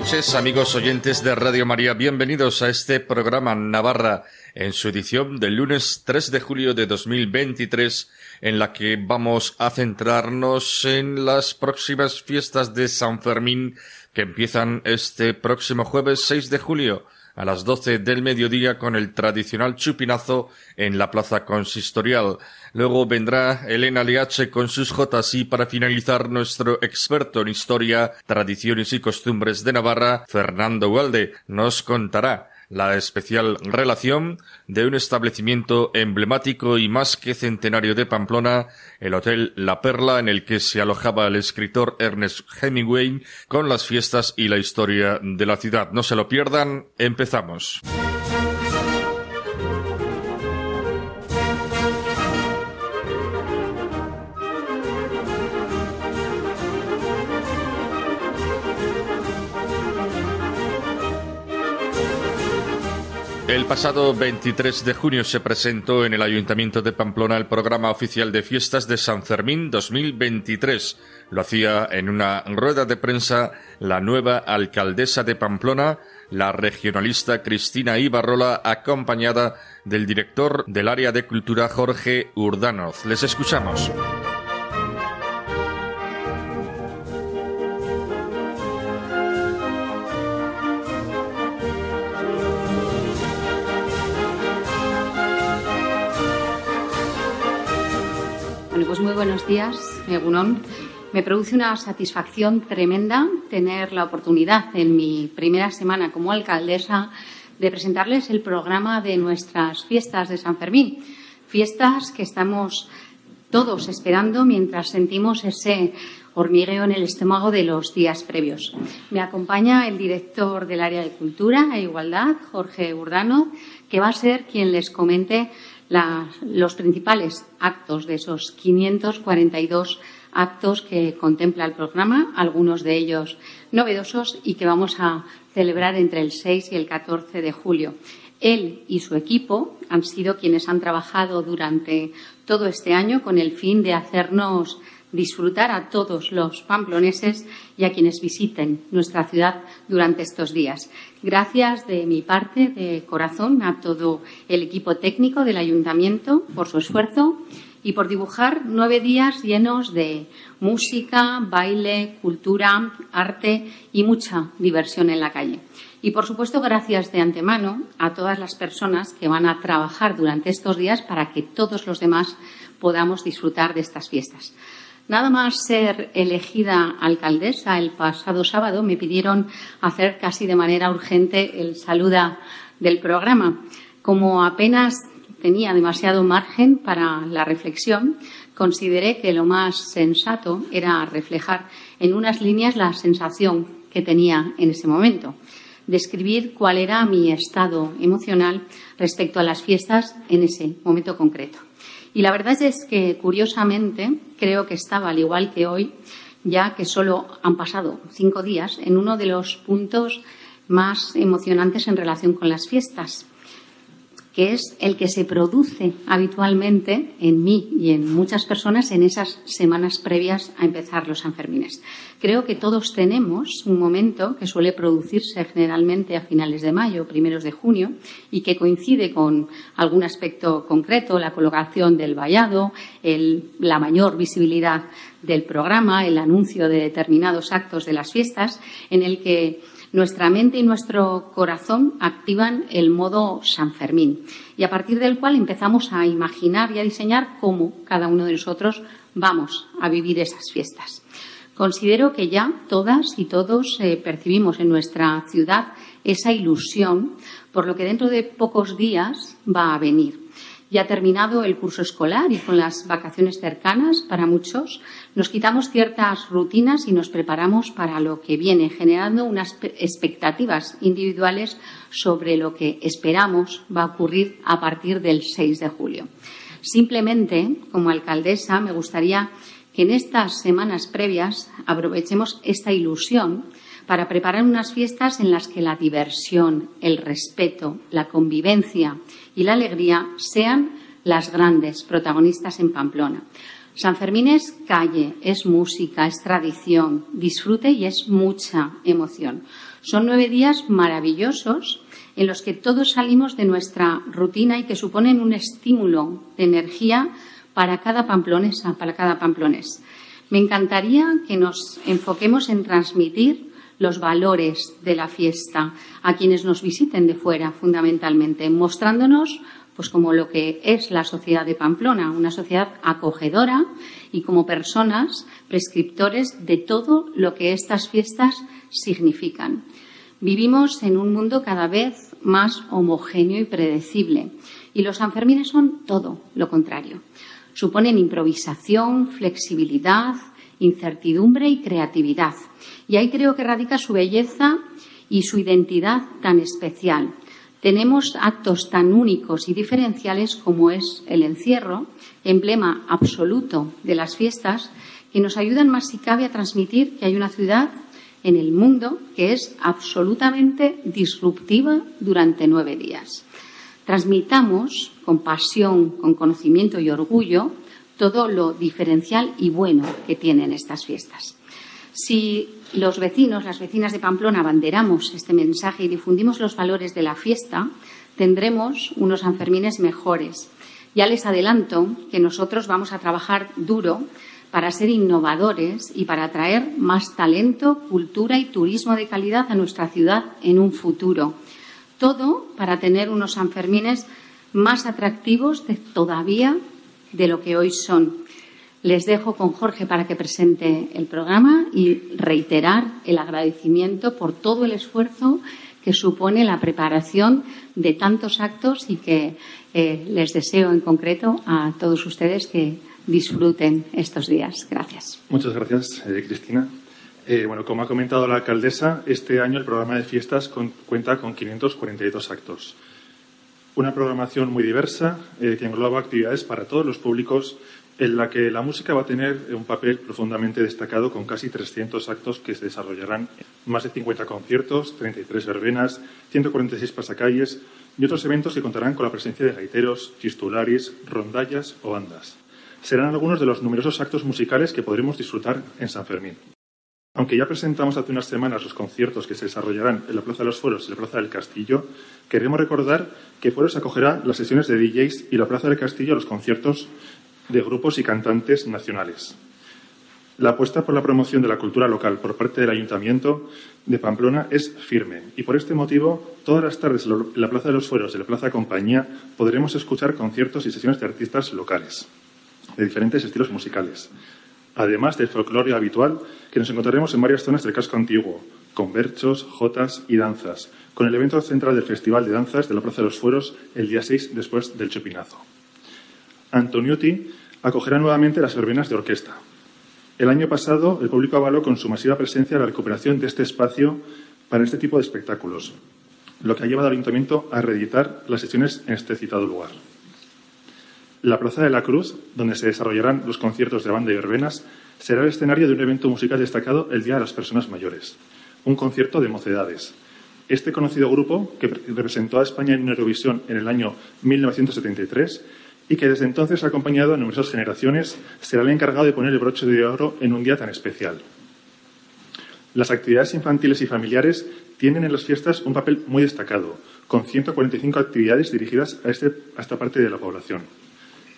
Noches, amigos oyentes de Radio María. Bienvenidos a este programa Navarra en su edición del lunes 3 de julio de 2023, en la que vamos a centrarnos en las próximas fiestas de San Fermín que empiezan este próximo jueves 6 de julio a las 12 del mediodía con el tradicional chupinazo en la plaza consistorial. Luego vendrá Elena Leache con sus jotas y para finalizar nuestro experto en historia, tradiciones y costumbres de Navarra, Fernando Walde, nos contará la especial relación de un establecimiento emblemático y más que centenario de Pamplona, el Hotel La Perla, en el que se alojaba el escritor Ernest Hemingway, con las fiestas y la historia de la ciudad. No se lo pierdan, empezamos. El pasado 23 de junio se presentó en el Ayuntamiento de Pamplona el programa oficial de fiestas de San Fermín 2023. Lo hacía en una rueda de prensa la nueva alcaldesa de Pamplona, la regionalista Cristina Ibarrola, acompañada del director del área de cultura Jorge Urdanoz. Les escuchamos. Muy buenos días, Egunon. Me produce una satisfacción tremenda tener la oportunidad en mi primera semana como alcaldesa de presentarles el programa de nuestras fiestas de San Fermín. Fiestas que estamos todos esperando mientras sentimos ese hormigueo en el estómago de los días previos. Me acompaña el director del área de Cultura e Igualdad, Jorge Urdano, que va a ser quien les comente los principales actos de esos 542 actos que contempla el programa, algunos de ellos novedosos y que vamos a celebrar entre el 6 y el 14 de julio. Él y su equipo han sido quienes han trabajado durante todo este año con el fin de hacernos disfrutar a todos los pamploneses y a quienes visiten nuestra ciudad durante estos días. Gracias de mi parte, de corazón, a todo el equipo técnico del ayuntamiento por su esfuerzo y por dibujar nueve días llenos de música, baile, cultura, arte y mucha diversión en la calle. Y, por supuesto, gracias de antemano a todas las personas que van a trabajar durante estos días para que todos los demás podamos disfrutar de estas fiestas. Nada más ser elegida alcaldesa el pasado sábado, me pidieron hacer casi de manera urgente el saluda del programa. Como apenas tenía demasiado margen para la reflexión, consideré que lo más sensato era reflejar en unas líneas la sensación que tenía en ese momento, describir cuál era mi estado emocional respecto a las fiestas en ese momento concreto. Y la verdad es que, curiosamente, creo que estaba, al igual que hoy, ya que solo han pasado cinco días, en uno de los puntos más emocionantes en relación con las fiestas, que es el que se produce habitualmente en mí y en muchas personas en esas semanas previas a empezar los Sanfermines. Creo que todos tenemos un momento que suele producirse generalmente a finales de mayo, primeros de junio, y que coincide con algún aspecto concreto, la colocación del vallado, la mayor visibilidad del programa, el anuncio de determinados actos de las fiestas, en el que nuestra mente y nuestro corazón activan el modo San Fermín y a partir del cual empezamos a imaginar y a diseñar cómo cada uno de nosotros vamos a vivir esas fiestas. Considero que ya todas y todos eh, percibimos en nuestra ciudad esa ilusión por lo que dentro de pocos días va a venir. Ya terminado el curso escolar y con las vacaciones cercanas para muchos, nos quitamos ciertas rutinas y nos preparamos para lo que viene, generando unas expectativas individuales sobre lo que esperamos va a ocurrir a partir del 6 de julio. Simplemente, como alcaldesa, me gustaría que en estas semanas previas aprovechemos esta ilusión para preparar unas fiestas en las que la diversión, el respeto, la convivencia y la alegría sean las grandes protagonistas en Pamplona. San Fermín es calle, es música, es tradición, disfrute y es mucha emoción. Son nueve días maravillosos en los que todos salimos de nuestra rutina y que suponen un estímulo de energía para cada pamplonesa, para cada pamplonés. Me encantaría que nos enfoquemos en transmitir los valores de la fiesta a quienes nos visiten de fuera, fundamentalmente, mostrándonos pues como lo que es la sociedad de Pamplona, una sociedad acogedora y como personas prescriptores de todo lo que estas fiestas significan. Vivimos en un mundo cada vez más homogéneo y predecible y los Sanfermines son todo lo contrario. Suponen improvisación, flexibilidad, incertidumbre y creatividad. Y ahí creo que radica su belleza y su identidad tan especial. Tenemos actos tan únicos y diferenciales como es el encierro, emblema absoluto de las fiestas, que nos ayudan más si cabe a transmitir que hay una ciudad en el mundo que es absolutamente disruptiva durante nueve días. Transmitamos con pasión, con conocimiento y orgullo todo lo diferencial y bueno que tienen estas fiestas. Si los vecinos, las vecinas de Pamplona, abanderamos este mensaje y difundimos los valores de la fiesta, tendremos unos Sanfermines mejores. Ya les adelanto que nosotros vamos a trabajar duro para ser innovadores y para atraer más talento, cultura y turismo de calidad a nuestra ciudad en un futuro. Todo para tener unos Sanfermines más atractivos de todavía de lo que hoy son. Les dejo con Jorge para que presente el programa y reiterar el agradecimiento por todo el esfuerzo que supone la preparación de tantos actos y que eh, les deseo en concreto a todos ustedes que disfruten estos días. Gracias. Muchas gracias, eh, Cristina. Eh, bueno, como ha comentado la alcaldesa, este año el programa de fiestas cuenta con 542 actos. Una programación muy diversa que engloba actividades para todos los públicos en la que la música va a tener un papel profundamente destacado con casi 300 actos que se desarrollarán, más de 50 conciertos, 33 verbenas, 146 pasacalles y otros eventos que contarán con la presencia de gaiteros, chistularis, rondallas o bandas. Serán algunos de los numerosos actos musicales que podremos disfrutar en San Fermín. Aunque ya presentamos hace unas semanas los conciertos que se desarrollarán en la Plaza de los Foros y la Plaza del Castillo, queremos recordar que Foros acogerá las sesiones de DJs y la Plaza del Castillo los conciertos de grupos y cantantes nacionales. La apuesta por la promoción de la cultura local por parte del Ayuntamiento de Pamplona es firme y por este motivo todas las tardes en la Plaza de los Fueros y la Plaza Compañía podremos escuchar conciertos y sesiones de artistas locales de diferentes estilos musicales, además del folclore habitual que nos encontraremos en varias zonas del casco antiguo, con berchos, jotas y danzas, con el evento central del Festival de Danzas de la Plaza de los Fueros el día 6 después del Chopinazo. Antoniotti acogerá nuevamente las verbenas de orquesta. El año pasado, el público avaló con su masiva presencia la recuperación de este espacio para este tipo de espectáculos, lo que ha llevado al Ayuntamiento a reeditar las sesiones en este citado lugar. La Plaza de la Cruz, donde se desarrollarán los conciertos de banda y verbenas, será el escenario de un evento musical destacado el Día de las Personas Mayores, un concierto de mocedades. Este conocido grupo, que representó a España en Eurovisión en el año 1973, y que desde entonces ha acompañado a numerosas generaciones, será el encargado de poner el broche de oro en un día tan especial. Las actividades infantiles y familiares tienen en las fiestas un papel muy destacado, con 145 actividades dirigidas a, este, a esta parte de la población.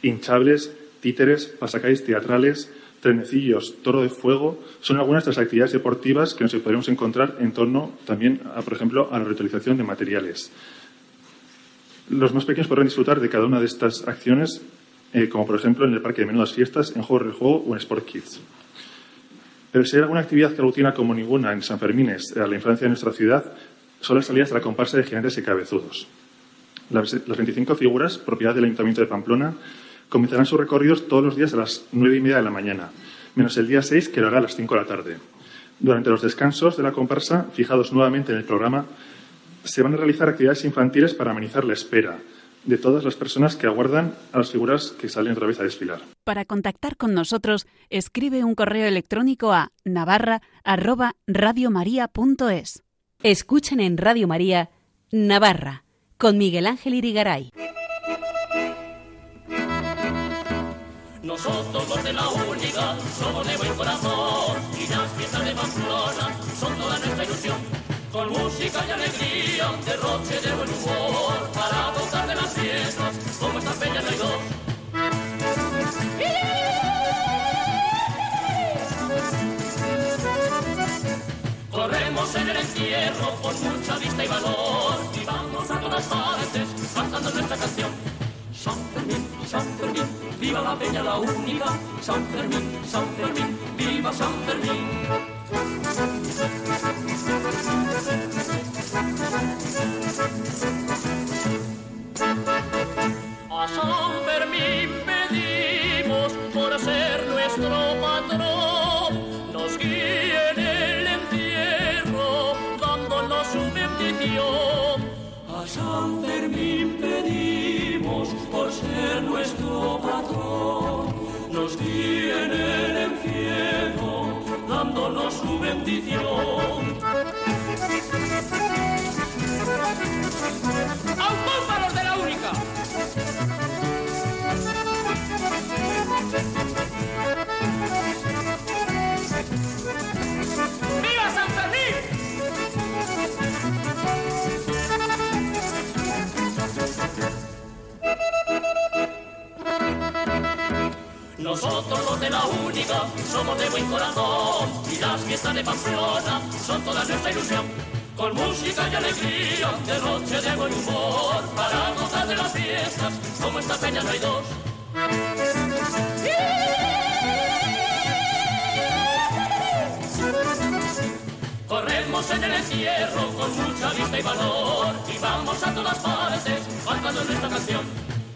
Hinchables, títeres, pasacalles teatrales, trenecillos, toro de fuego, son algunas de las actividades deportivas que nos podremos encontrar en torno también, a, por ejemplo, a la reutilización de materiales. Los más pequeños podrán disfrutar de cada una de estas acciones, eh, como por ejemplo en el Parque de Menudas Fiestas, en Juego de Juego o en Sport Kids. Pero si hay alguna actividad que aglutina como ninguna en San Fermines a la infancia de nuestra ciudad, son las salidas de la comparsa de gigantes y cabezudos. Las, 25 figuras, propiedad del Ayuntamiento de Pamplona, comenzarán sus recorridos todos los días a las nueve y media de la mañana, menos el día 6, que lo hará a las 5 de la tarde. Durante los descansos de la comparsa, fijados nuevamente en el programa, se van a realizar actividades infantiles para amenizar la espera, de todas las personas que aguardan a las figuras que salen otra vez a desfilar. Para contactar con nosotros, escribe un correo electrónico a navarra@radiomaria.es. Escuchen en Radio María Navarra con Miguel Ángel Irigaray. Nosotros los de la única somos de buen corazón con mucha vista y valor y vamos a todas partes cantando nuestra canción. San Fermín, San Fermín, viva la peña la única. San Fermín, San Fermín, viva San Fermín. De la única somos de buen corazón y las fiestas de Pamplona son toda nuestra ilusión. Con música y alegría, derroche de buen humor para gozar de las fiestas como esta peña no hay dos. Corremos en el encierro con mucha vista y valor y vamos a todas partes cantando nuestra canción.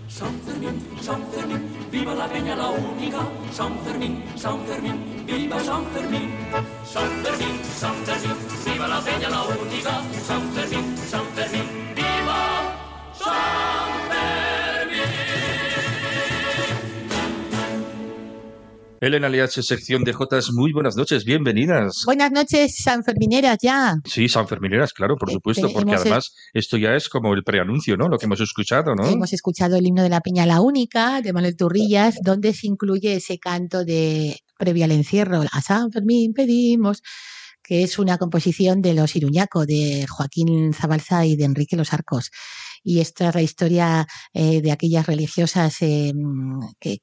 San Fermín, San Fermín, viva la peña la única. San Fermín, San Fermín, viva San Fermín. San Fermín, San Fermín, viva la peña la única. San Fermín, San Elena LH, sección de Jotas, muy buenas noches, bienvenidas. Buenas noches, Sanfermineras, ya. Sí, Sanfermineras, claro, por Eh, supuesto, eh, porque además esto ya es como el preanuncio, ¿no? Lo que hemos escuchado, ¿no? Hemos escuchado el himno de la Peña La Única, de Manuel Turrillas, donde se incluye ese canto de previo al encierro, a San Fermín pedimos, que es una composición de los Iruñaco, de Joaquín Zabalza y de Enrique Los Arcos. Y esta es la historia eh, de aquellas religiosas eh, que,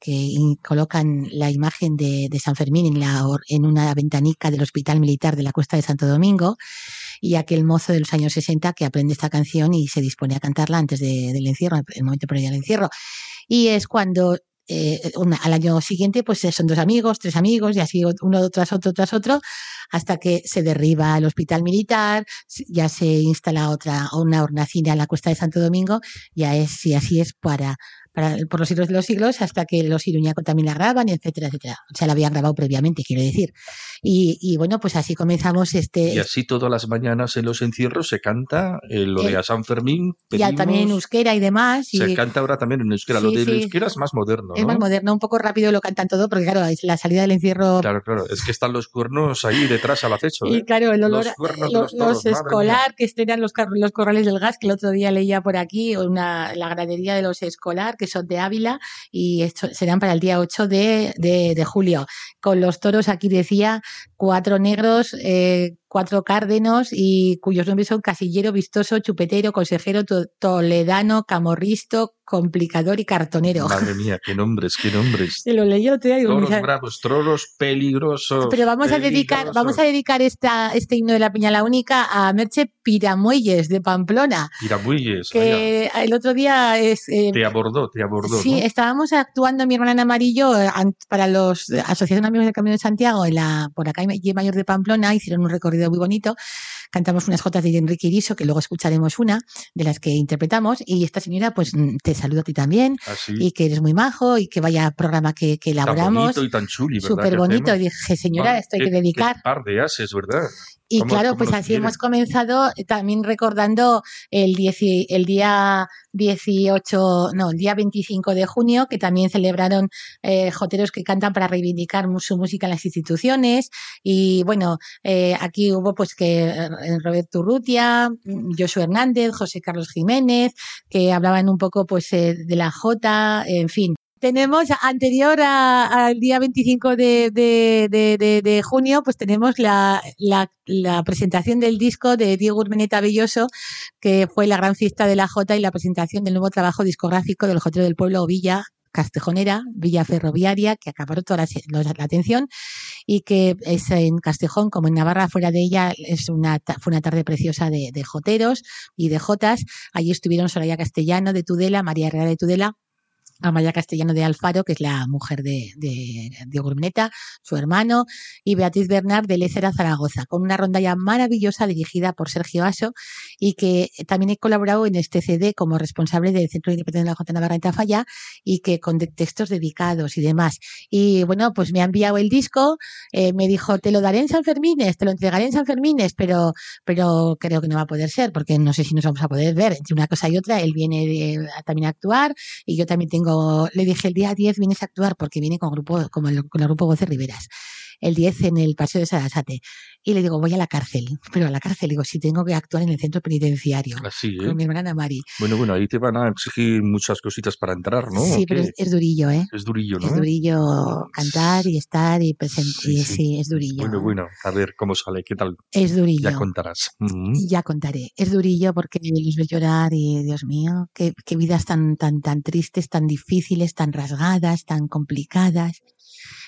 colocan la imagen de, de San Fermín en, la, en una ventanica del Hospital Militar de la Costa de Santo Domingo y aquel mozo de los años 60 que aprende esta canción y se dispone a cantarla antes de- del encierro, el momento previo al encierro. Y es cuando eh, una- al año siguiente pues son dos amigos, tres amigos y así uno tras otro tras otro hasta que se derriba el hospital militar, ya se instala otra una hornacina en la cuesta de Santo Domingo, ya es y así es para, para por los siglos de los siglos hasta que los Iruñaco también la graban, etcétera, etcétera. O sea, la habían grabado previamente, quiero decir. Y, y bueno, pues así comenzamos este Y así todas las mañanas en los encierros se canta eh, lo de Eh, a San Fermín. ya también en pedimos- euskera y demás. Y, Se canta ahora también en euskera. lo Sí, de sí. euskera es más moderno, Es ¿no? más moderno, un poco rápido lo cantan todo, porque claro, es la salida del encierro. Claro, claro. Es que están los cuernos ahí detrás al acecho. Y ¿eh? claro, el olor, Los a- lo- los los, toros, madre escolar que estrenan los, los corrales del gas, que el otro día leía por aquí, una, la gradería de los escolar, que son de Ávila, y esto serán para el día 8 de, de, de julio. Con los toros, aquí decía, cuatro negros, eh, cuatro cárdenos, y cuyos nombres son Casillero, Vistoso, Chupetero, Consejero, To- Toledano, Camorristo, Complicador y Cartonero. Madre mía, qué nombres, qué nombres. Lo leí el otro día y digo, Toros bravos, toros peligrosos. pero vamos a dedicar, peligrosos. vamos a dedicar esta, este himno de la Peña la Única a Merche Piramuelles de Pamplona, Pirabuilles, vaya. que el otro día es eh, Te abordó, te abordó. sí, ¿no? estábamos actuando mi hermana en amarillo eh, para los Asociación Amigos del Camino de Santiago en la por acá en Mayor de Pamplona, hicieron un recorrido muy bonito. Cantamos unas jotas de Enrique Iriso, que luego escucharemos una de las que interpretamos, y esta señora pues mm, te saludo a ti también, Así. y que eres muy majo, y que vaya programa que, que tan elaboramos. bonito y tan chuli, ¿verdad? Súper bonito. Y dije, señora, esto hay que dedicar. qué par de ases, ¿verdad? Y ¿Cómo- claro, pues así hemos comenzado eh, también recordando el, dieci- el día 18, no, el día 25 de junio, que también celebraron eh, joteros que cantan para reivindicar su música en las instituciones. Y bueno, eh, aquí hubo pues que eh, Roberto Urrutia, Josué Hernández, José Carlos Jiménez, que hablaban un poco pues eh, de la Jota, en fin. Tenemos anterior a- al día 25 de, junio, pues tenemos la, presentación del disco de Diego Urmeneta Belloso, que fue la gran fiesta de la Jota y la presentación del nuevo trabajo discográfico del Jotero del Pueblo Villa Castejonera, Villa Ferroviaria, que acaparó toda la, la- atención y que es en Castejón como en Navarra, fuera de ella, es una, fue una tarde preciosa de, de joteros y de jotas. Allí estuvieron Soraya Castellano de Tudela, María Herrera de Tudela, Amaya Castellano de Alfaro, que es la mujer de, de Diego su hermano, y Beatriz Bernard de Lécera Zaragoza, con una rondalla maravillosa dirigida por Sergio Aso y que también he colaborado en este CD como responsable del Centro de Interpretación de la Jota Navarra en Tafalla y que con textos dedicados y demás. Y bueno, pues me ha enviado el disco, eh, me dijo, te lo daré en San Fermines, te lo entregaré en San Fermines, pero, pero creo que no va a poder ser porque no sé si nos vamos a poder ver. Entre una cosa y otra, él viene de- también a actuar y yo también tengo, le dije el día 10 vienes a actuar porque viene con grupo, como el, con el grupo Voces Riveras. El 10 en el Paseo de Sarasate. Y le digo, voy a la cárcel. Pero a la cárcel, digo, si tengo que actuar en el centro penitenciario. Así, ¿eh? Con mi hermana Mari. Bueno, bueno, ahí te van a exigir muchas cositas para entrar, ¿no? sí, ¿O pero es, es durillo, ¿eh? Es durillo, ¿no? Es durillo cantar y estar y presentar. Sí, Sí, sí. es durillo. Bueno, bueno, a ver cómo sale, qué tal. Es durillo. Ya contarás. Mm. Ya contaré. Es durillo porque los ves llorar y, Dios mío, qué, qué vidas tan, tan, tan tristes, tan difíciles, tan rasgadas, tan complicadas.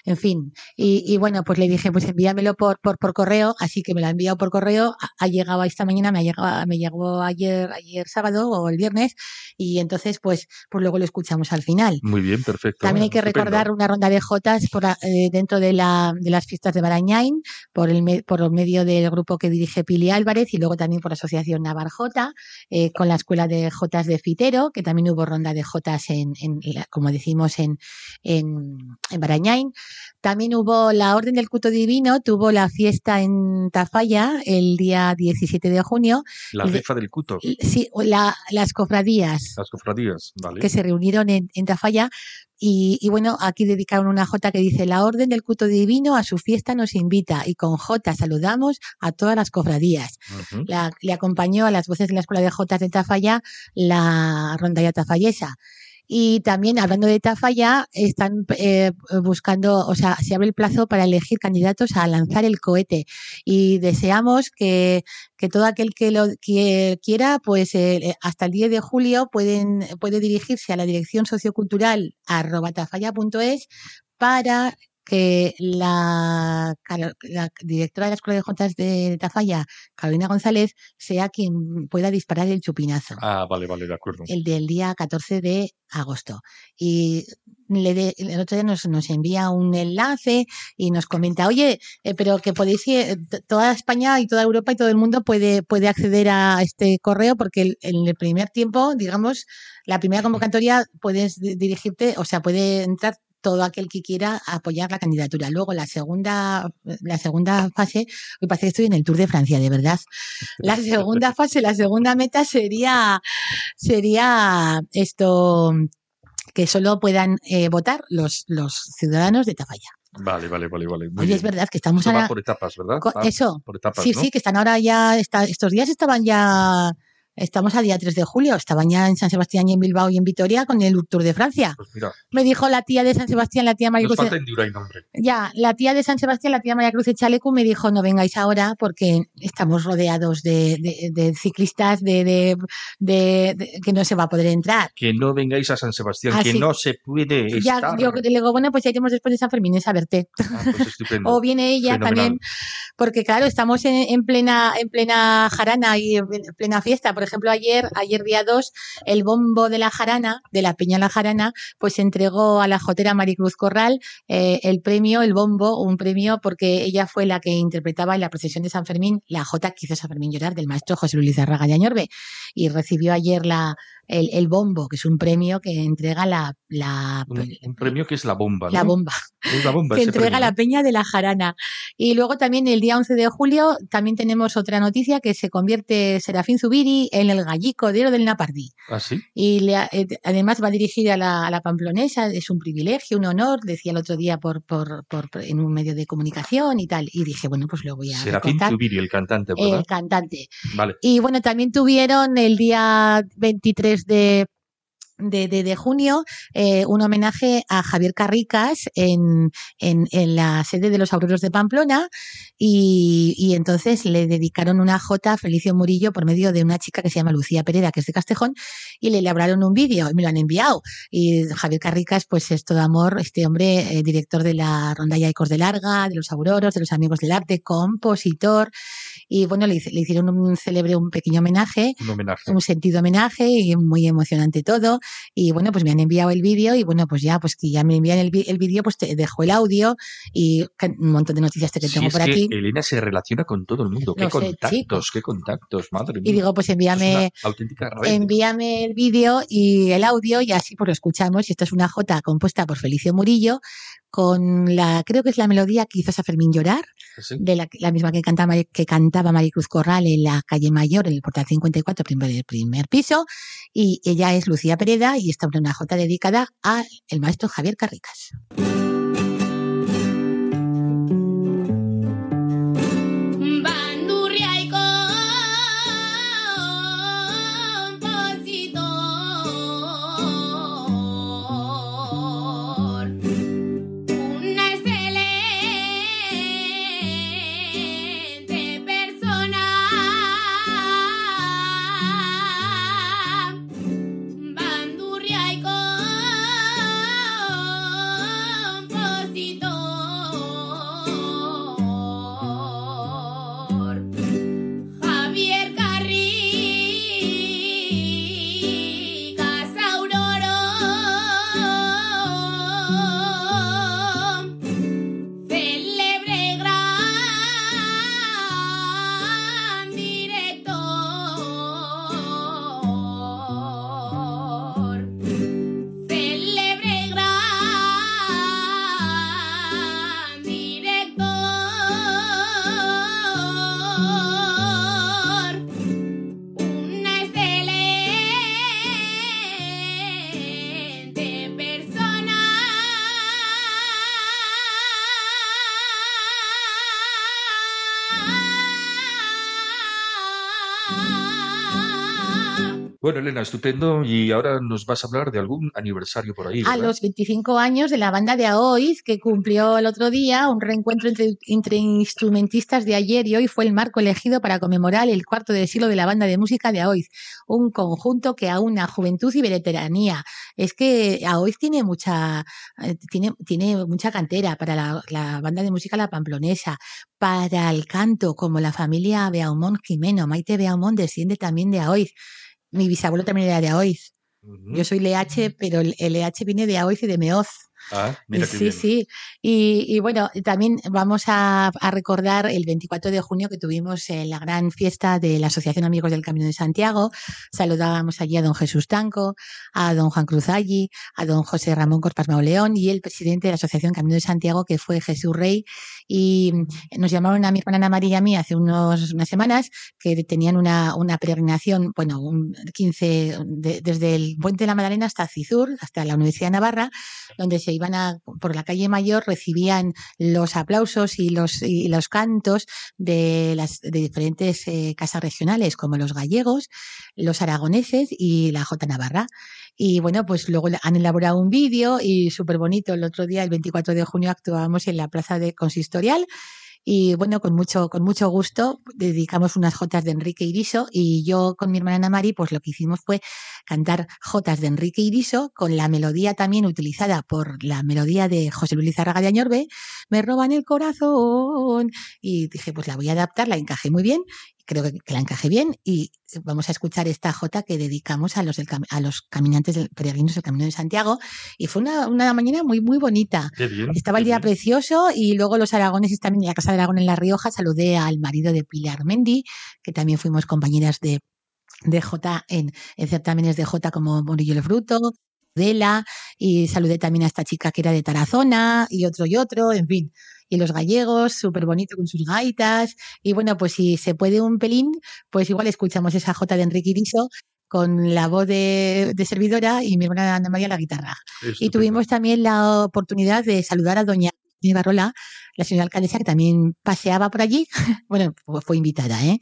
En fin, y, y bueno, pues le dije, pues envíamelo por, por, por correo, así que me lo ha enviado por correo, ha, llegado esta mañana, me, ha llegado, me llegó ayer, ayer sábado o el viernes, y entonces pues, pues luego lo escuchamos al final. Muy bien, perfecto. También hay que Estupendo. recordar una ronda de jotas por, eh, dentro de, la, de las fiestas de Barañain, por el, me- por el medio del grupo que dirige Pili Álvarez y luego también por la Asociación Navarjota, eh, con la Escuela de Jotas de Fitero, que también hubo ronda de jotas en, en la- como decimos, en, en, en Barañain. También hubo la Orden del Culto Divino, tuvo la fiesta en Tafalla el día 17 de junio. La rifa del cuto, Sí, la- las cofradías las cofradías, ¿vale? que se reunieron en, en Tafalla. Y, y bueno, aquí dedicaron una Jota que dice, la Orden del Culto Divino a su fiesta nos invita y con Jota saludamos a todas las cofradías. La- le acompañó a las voces de la Escuela de Jotas de Tafalla la rondalla tafallesa. Y también, hablando de Tafalla, están eh, buscando, o sea, se abre el plazo para elegir candidatos a lanzar el cohete. Y deseamos que, que todo aquel que lo que quiera, pues eh, hasta el 10 de julio pueden, puede dirigirse a la dirección sociocultural arroba tafalla.es para que la, directora de la Escuela de Jotas de Tafalla, Carolina González, sea quien pueda disparar el chupinazo Ah, vale, vale, de acuerdo. el del día 14 de agosto. Y le de- el otro día nos, nos envía un enlace y nos comenta, oye, eh, pero que podéis ir, toda España y toda Europa y todo el mundo puede, puede acceder a este correo porque el- en el primer tiempo, digamos, la primera convocatoria puedes di- dirigirte, o sea, puede entrar todo aquel que quiera apoyar la candidatura. Luego la segunda, la segunda fase, me parece que estoy en el Tour de Francia, de verdad. La segunda fase, la segunda meta sería sería esto que solo puedan eh, votar los, los ciudadanos de Tafalla. Vale, vale, vale, vale. muy Oye, es verdad que estamos ahora... por etapas, ¿verdad? Ah, eso, Por etapas, sí, ¿no? sí, que están ahora ya, está- estos días estaban ya, estamos a día 3 de julio, estaban ya en San Sebastián y en Bilbao y en Vitoria con el Tour de Francia. Pues mira, Me dijo la tía de San Sebastián, la tía María Cruz, ya, la tía de San Sebastián, la tía María Cruz Echalecu me dijo, no vengáis ahora porque estamos rodeados de, de- de ciclistas de, que no se va a poder entrar. Que no vengáis a San Sebastián, que Así- no se puede Ya, estar. yo le digo, bueno, pues ya iremos después de San Fermín a verte. Ah, pues. O viene ella Fenomenal. también, porque claro, estamos en, en plena en plena jarana y en plena fiesta. Por ejemplo, ayer, ayer día 2, el bombo de la jarana, de la Peña La Jarana, pues entregó a la jotera Maricruz Corral eh, el premio, el bombo, un premio porque ella fue la que interpretaba en la procesión de San Fermín, la jota que hizo San Fermín llorar del maestro José Luis Arraga de Añorbe. Y recibió ayer la el, el bombo, que es un premio que entrega la, la, Un, un premio que es la bomba, ¿no? la bomba Es la bomba que entrega premio, la. Peña de la Jarana. Y luego también el día 11 de julio también tenemos otra noticia que se convierte Serafín Zubiri en el gallico de oro del Napardí. ¿Ah, sí? Y le eh, además va dirigida a la, a la pamplonesa, es un privilegio, un honor, decía el otro día por, por, por- en un medio de comunicación y tal. Y dije, bueno, pues lo voy a Serafín contar. Zubiri, el cantante, ¿verdad? El cantante. Vale. Y bueno, también tuvieron el día 23 de, de, de- de junio eh, un homenaje a Javier Carricas en, en, la sede de los Auroros de Pamplona y, y entonces le dedicaron una jota a Felicio Murillo por medio de una chica que se llama Lucía Pereda, que es de Castejón, y le elaboraron un vídeo y me lo han enviado. Y Javier Carricas, pues es todo amor, este hombre, eh, director de la Rondalla Ecos de Larga, de los Auroros, de los Amigos del Arte, compositor, y bueno, le, hicieron un célebre, un pequeño homenaje, Un homenaje. un sentido homenaje y muy emocionante todo. Y bueno, pues me han enviado el vídeo y bueno, pues ya, pues que ya me envían el, el vídeo, pues te dejo el audio y un montón de noticias que tengo es por que aquí. Elena se relaciona con todo el mundo. Qué sé, contactos, qué contactos, madre mía. Y digo, pues envíame, envíame el vídeo y el audio y así pues lo escuchamos. Y esto es una jota compuesta por Felicio Murillo con la, creo que es la melodía que hizo a Fermín llorar, Sí. de la, la misma que cantaba, que cantaba Maricruz Corral en la calle Mayor, en el portal 54, primer, primer piso. Y ella es Lucía Pereda y esta es una jota dedicada al maestro Javier Carricas. Elena, estupendo. Y ahora nos vas a hablar de algún aniversario por ahí. A los 25 años de la banda de Aoiz, que cumplió el otro día un reencuentro entre, entre instrumentistas de ayer y hoy, fue el marco elegido para conmemorar el cuarto de siglo de la banda de música de Aoiz, un conjunto que aúna juventud y veteranía. Es que Aoiz tiene mucha, eh, tiene, tiene mucha cantera para la, la banda de música La Pamplonesa, para el canto, como la familia Beaumont Jimeno. Maite Beaumont desciende también de Aoiz. Mi bisabuelo también era de Aoiz. Yo soy LH, pero el LH viene de Aoiz y de Meoz. Ah, mira qué sí, bien. sí. Y, y bueno, también vamos a, a recordar el 24 de junio que tuvimos eh, la gran fiesta de la Asociación Amigos del Camino de Santiago. Saludábamos allí a don Jesús Tanco, a don Juan Cruz Allí, a don José Ramón Corpas Mauleón y el presidente de la Asociación Camino de Santiago, que fue Jesús Rey. Y mm, nos llamaron a mi hermana Ana María y a mí hace unos, unas semanas que tenían una, una peregrinación, bueno, un 15, de- desde el Puente de la Madalena hasta Cizur, hasta la Universidad de Navarra, donde se iban a, por la calle Mayor, recibían los aplausos y los, y los cantos de las de diferentes eh, casas regionales, como los gallegos, los aragoneses y la J Navarra. Y bueno, pues luego han elaborado un vídeo y súper bonito. El otro día, el 24 de junio, actuábamos en la plaza de consistorial. Y bueno, con mucho, con mucho gusto dedicamos unas jotas de Enrique Iriso y yo con mi hermana Ana Mari, pues lo que hicimos fue cantar jotas de Enrique Iriso con la melodía también utilizada por la melodía de José Luis Lizárraga de Añorbe, Me roban el corazón. Y dije, pues la voy a adaptar, la encajé muy bien, creo que, que la encajé bien y vamos a escuchar esta jota que dedicamos a los, del a los caminantes del, peregrinos del Camino de Santiago y fue una, una mañana muy, muy bonita. Bien. Estaba el día bien. precioso y luego los aragoneses también en la Casa de Aragón en La Rioja. Saludé al marido de Pilar Mendy, que también fuimos compañeras de, de J en, en certámenes de J como Morillo el Fruto, Dela, y saludé también a esta chica que era de Tarazona, y otro y otro, en fin. Y los gallegos, súper bonito con sus gaitas. Y bueno, pues si se puede un pelín, pues igual escuchamos esa J de Enrique Iriso con la voz de, de servidora y mi hermana Ana María la guitarra. Y tuvimos también la oportunidad de saludar a doña Barrola, la señora alcaldesa, que también paseaba por allí. bueno, fue- invitada, ¿eh?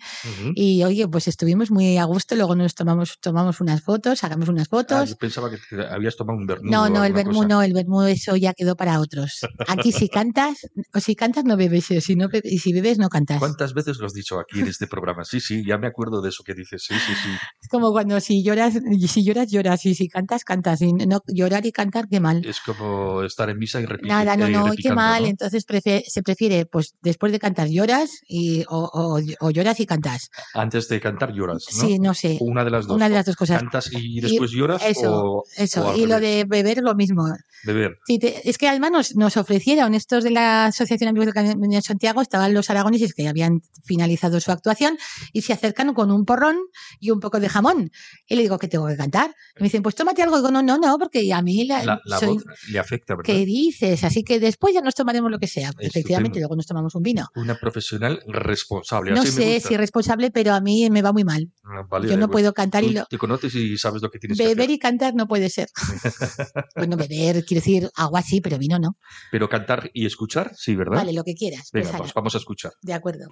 Y oye, pues estuvimos muy a gusto, luego nos tomamos, tomamos unas fotos, sacamos unas Ah, fotos. yo pensaba que te habías tomado un vermú. no, no, el vermú no, el vermú eso ya quedó para otros. Aquí si cantas, o si cantas no bebes, si no bebes- y si bebes no cantas. ¿Cuántas veces lo has dicho aquí en este programa? Sí, sí, ya me acuerdo de eso que dices. Sí, sí, sí. Es como cuando si lloras, si lloras, lloras, y si cantas, cantas. Y no llorar y cantar, qué mal. Es como estar en misa y repetir. Nada, no, eh, no, qué repicando, mal. ¿no? Entonces prefe- se prefiere, pues después de cantar lloras y, o, o- o lloras y cantas. Antes de cantar lloras, ¿no? Sí, no sé. Una de las dos. Una de las dos cosas. ¿Cantas y después lloras Eso, o, eso. y lo de beber lo mismo. beber? Sí, te- es que además nos, nos ofrecieron estos de la Asociación Amigos del Camino de Santiago, estaban los aragoneses que habían finalizado su actuación y se acercan con un porrón y un poco de jamón. Y le digo que tengo que cantar. Y me dicen, pues tómate algo. Y digo, no, no, no, porque a mí la, La, la soy- voz le afecta, ¿verdad? ¿Qué dices? Así que después ya nos tomaremos lo que sea. Efectivamente, luego nos tomamos un vino. Una profesional responsable. No así me sé gusta. si es responsable, pero a mí me va muy mal. Ah, vale, Yo no bueno. puedo cantar y lo- Te conoces y sabes lo que tienes que beber hacer. y cantar no puede ser. bueno, beber, quiero decir, agua sí, pero vino no. Pero cantar y escuchar, sí, ¿verdad? Vale, lo que quieras. Venga, pues, pues ala, vamos a escuchar. de acuerdo.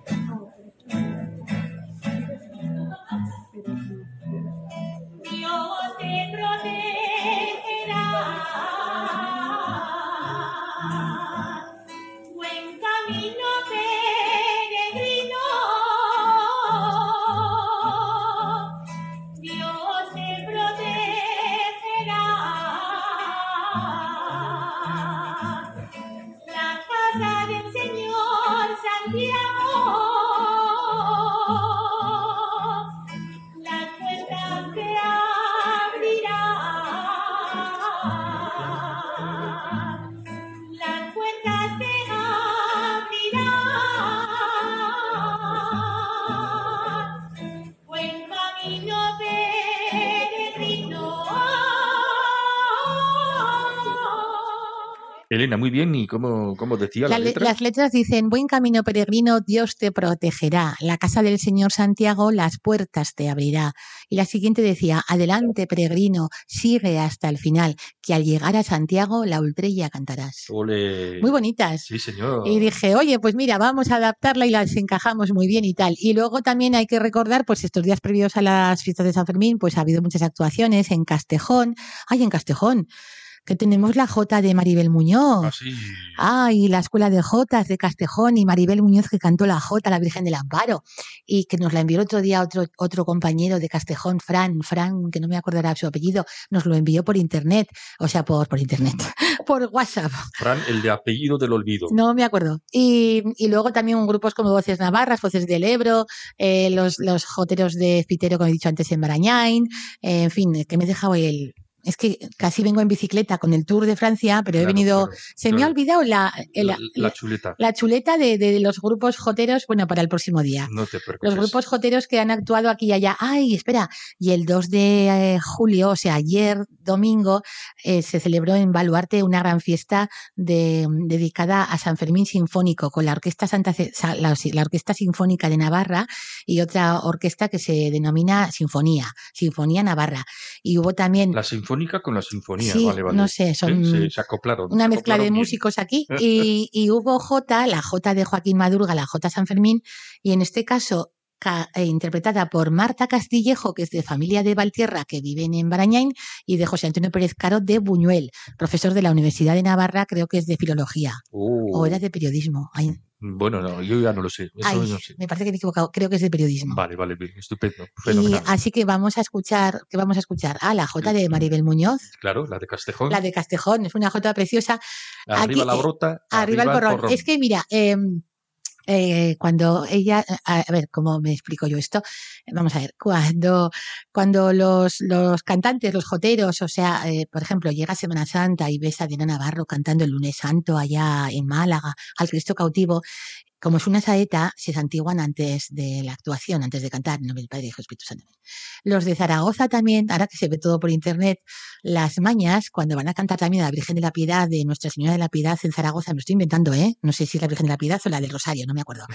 Dios te protegerá. Cómo, cómo decía la, La letra? las letras dicen, buen camino peregrino, Dios te protegerá. La casa del Señor Santiago, las puertas te abrirá. Y la siguiente decía, adelante peregrino, sigue hasta el final, que al llegar a Santiago la ultrella cantarás. Ole. Muy bonitas. Sí, señor. Y dije, oye, pues mira, vamos a adaptarla y las encajamos muy bien y tal. Y luego también hay que recordar, pues estos días previos a las fiestas de San Fermín, pues ha habido muchas actuaciones en Castejón. Ay, en Castejón, que tenemos la Jota de Maribel Muñoz. Así. Ah, y la escuela de Jotas de Castejón y Maribel Muñoz que cantó la Jota, la Virgen del Amparo, y que nos la envió otro día otro, otro compañero de Castejón, Fran, Fran, que no me acordará su apellido, nos lo envió por internet, o sea, por, por internet, por WhatsApp, Fran, el de apellido del olvido. no me acuerdo. Y, y luego también grupos como Voces Navarras, Voces del Ebro, eh, los, los joteros de Fitero, como he dicho antes, en Barañain, eh, en fin, que me he dejado el... Es que casi vengo en bicicleta con el Tour de Francia, pero he venido... claro, se me ha olvidado la, el- La, la chuleta. la chuleta de, de los grupos joteros, bueno, para el próximo día. No te preocupes. Los grupos joteros que han actuado aquí y allá. Ay, espera. Y el 2 de eh, julio, o sea, ayer domingo, eh, se celebró en Baluarte una gran fiesta de- dedicada a San Fermín Sinfónico con la Orquesta Santa la, la Orquesta Sinfónica de Navarra y otra orquesta que se denomina Sinfonía, Sinfonía Navarra. Y hubo también La sinfónica con la sinfonía. Sí, vale, vale. no sé, son Sí, sí, se acoplaron. una se mezcla de acoplaron bien. músicos aquí y, y hubo J, la J de Joaquín Madurga, la J San Fermín, y en este caso ca- interpretada por Marta Castillejo, que es de familia de Valtierra, que viven en Barañain, y de José Antonio Pérez Caro de Buñuel, profesor de la Universidad de Navarra, creo que es de filología, o era de periodismo. Ay, Bueno, no, yo ya no lo sé. Eso ay, no sé. me parece que me he equivocado, creo que es de periodismo. Vale, vale, estupendo. Y así que vamos a escuchar, que vamos a escuchar a la J de Maribel Muñoz, Claro, la de Castejón. la de Castejón, es una J preciosa, Arriba aquí, la eh, brota, arriba, el porrón. Es que mira, eh, eh, cuando ella, a, ver, ¿cómo me explico yo esto? Vamos a ver, cuando, cuando los, los cantantes, los joteros, o sea, eh, por ejemplo, llega Semana Santa y ves a Diana Navarro cantando el lunes santo allá en Málaga, al Cristo cautivo, como es una saeta, se santiguan antes de la actuación, antes de cantar, en nombre del Padre Hijo Espíritu Santo. Los de Zaragoza también, ahora que se ve todo por internet, las mañas, cuando van a cantar también a la Virgen de la Piedad, de Nuestra Señora de la Piedad en Zaragoza, me lo estoy inventando, ¿eh? No sé si es la Virgen de la Piedad o la del Rosario, no me acuerdo.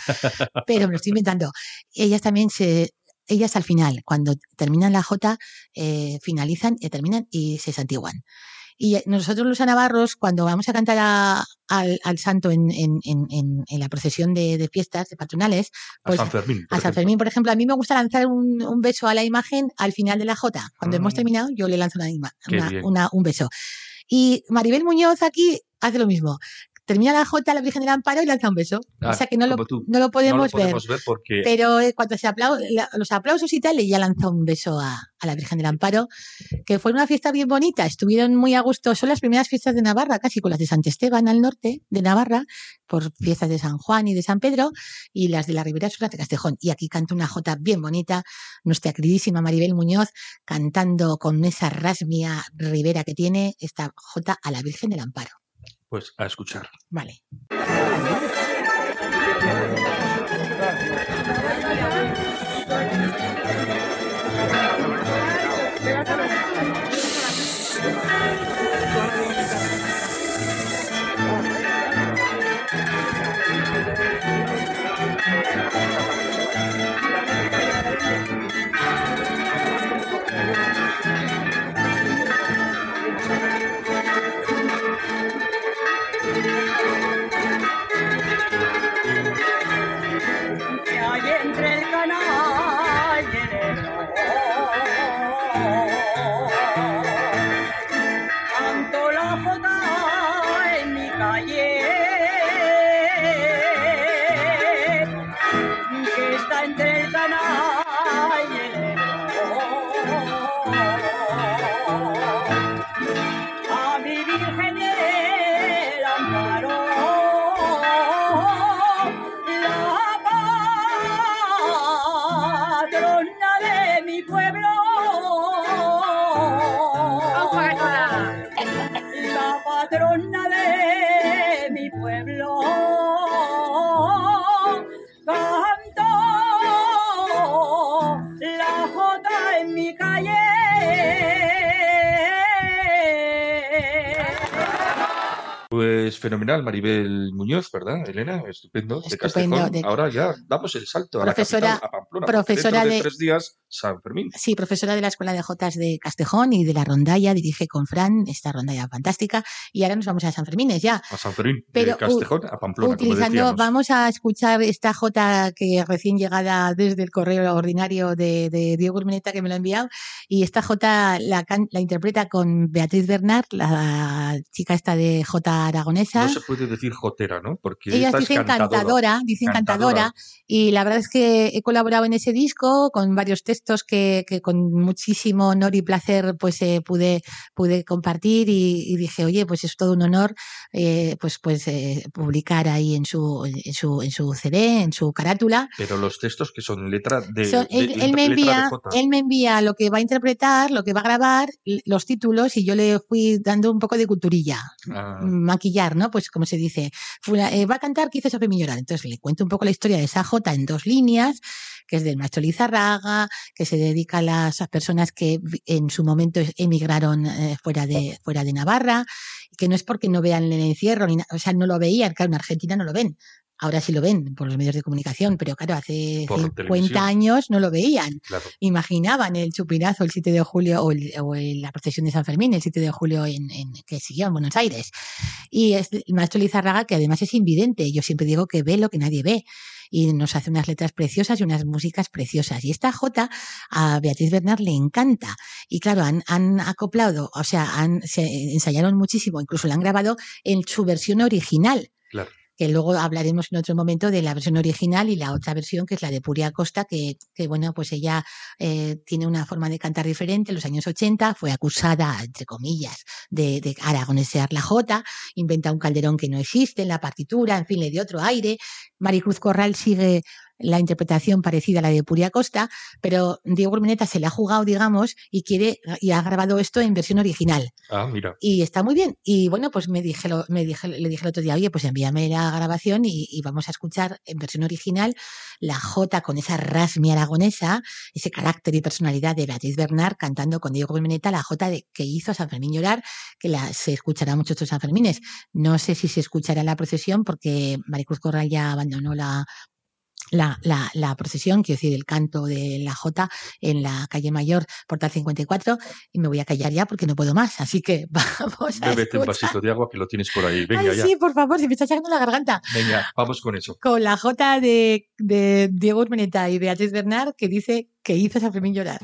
Pero me lo estoy inventando. Ellas también se, ellas al final, cuando terminan la Jota, eh, finalizan y terminan y se santiguan. Y nosotros los navarros, cuando vamos a cantar a- al, al santo en, en- en- en- en la procesión de, de fiestas, de patronales, pues a San Fermín. a San ejemplo. Fermín, por ejemplo, a mí me gusta lanzar un, un beso a la imagen al final de la Jota. Cuando hemos Ah. terminado, yo le lanzo una, una- una- un beso. Y Maribel Muñoz aquí hace lo mismo. Termina la Jota, la Virgen del Amparo y lanza un beso. Ah, o sea que no lo, tú. no lo No podemos lo ver. podemos ver porque Pero eh, cuando se aplau- la- los aplausos y tal, ella lanzó un beso a, a la Virgen del Amparo, que fue una fiesta bien bonita. Estuvieron muy a gusto. Son las primeras fiestas de Navarra, casi con las de Sant Esteban al norte de Navarra, por fiestas de San Juan y de San Pedro, y las de la Ribera las de Castejón. Y aquí canta una jota bien bonita, nuestra queridísima Maribel Muñoz, cantando con esa rasmia ribera que tiene esta jota a la Virgen del Amparo. Pues a escuchar. Vale. Fenomenal, Maribel Muñoz, ¿verdad, Elena? Estupendo. De Estupendo, Castejón. de- Ahora ya damos el salto a Profesora- la capital, a Pamplona. profesora de, de- tres días, San Fermín. Sí, profesora de la Escuela de Jotas de Castejón y de la rondalla, dirige con Fran esta rondalla fantástica. Y ahora nos vamos a San Fermines ya. A San Fermín. Pero de Castejón a Pamplona, como Utilizando, decíamos. vamos a escuchar esta Jota que recién llegada desde el correo ordinario de, de Diego Urmeneta que me lo ha enviado. Y esta Jota la, la interpreta con Beatriz Bernard, la chica esta de Jota aragonesa. No se puede decir jotera, ¿no? Porque Ellas esta es cantadora, Cantadora. cantadora, y la verdad es que he colaborado en ese disco con varios textos que, que con muchísimo honor y placer pues eh, pude pude compartir y, y dije oye pues es todo un honor eh, pues pues eh, publicar ahí en su en su en su CD en su carátula Pero los textos que son letra de. son- de- él, letra él me de envía, jota. él me envía lo que va a interpretar, lo que va a grabar, los títulos y yo le fui dando un poco de culturilla, Ah, maquillar, ¿no? Pues como se dice, eh, va a cantar quizás Sofía Milloral. Entonces le cuento un poco la historia de esa jota en dos líneas, que es del maestro Lizarraga, que se dedica a las personas que en su momento emigraron eh, fuera de fuera de Navarra, que no es porque no vean el encierro, ni o sea, no lo veían, claro, en Argentina no lo ven. Ahora sí lo ven por los medios de comunicación, pero claro, hace Por 50 televisión. años no lo veían claro. imaginaban el chupinazo el 7 de julio o, el- o el- la procesión de San Fermín el 7 de julio en, en- que siguió en Buenos Aires. Y es el maestro Lizarraga, que además es invidente, yo siempre digo que ve lo que nadie ve. Y nos hace unas letras preciosas y unas músicas preciosas. Y esta Jota a Beatriz Bernard le encanta. Y claro, han, han acoplado, o sea, han, se ensayaron muchísimo, incluso la han grabado en su versión original Claro. Que luego hablaremos en otro momento de la versión original y la otra versión que es la de Puria Costa, que, que bueno, pues ella eh, tiene una forma de cantar diferente. En los años 80 fue acusada, entre comillas, de, de aragonesear la jota, inventa un calderón que no existe en la partitura, en fin, le dio otro aire. Maricruz Corral sigue la interpretación parecida a la de Puria Costa, pero Diego Urmeneta se le ha jugado, digamos, y quiere y ha grabado esto en versión original. Ah, mira. Y está muy bien. Y bueno, pues me dije, lo- me dije, le dije el otro día, oye, pues envíame la grabación y, y vamos a escuchar en versión original la Jota con esa rasmi aragonesa, ese carácter y personalidad de Beatriz Bernard cantando con Diego Urmeneta la Jota de, que hizo a San Fermín llorar, que la, se escuchará mucho estos San Fermines. No sé si se escuchará en la procesión porque Maricruz Corral ya abandonó la, la, la, la procesión, quiero decir, el canto de la Jota en la calle Mayor, Portal 54, y me voy a callar ya porque no puedo más. Así que vamos a Bébete un vasito de agua que lo tienes por ahí. Venga, Ay, ya. sí, por favor, se me está sacando la garganta. Venga, vamos con eso. Con la Jota de, de Diego Urmeneta y Beatriz Bernard que dice que hizo a San Fermín llorar.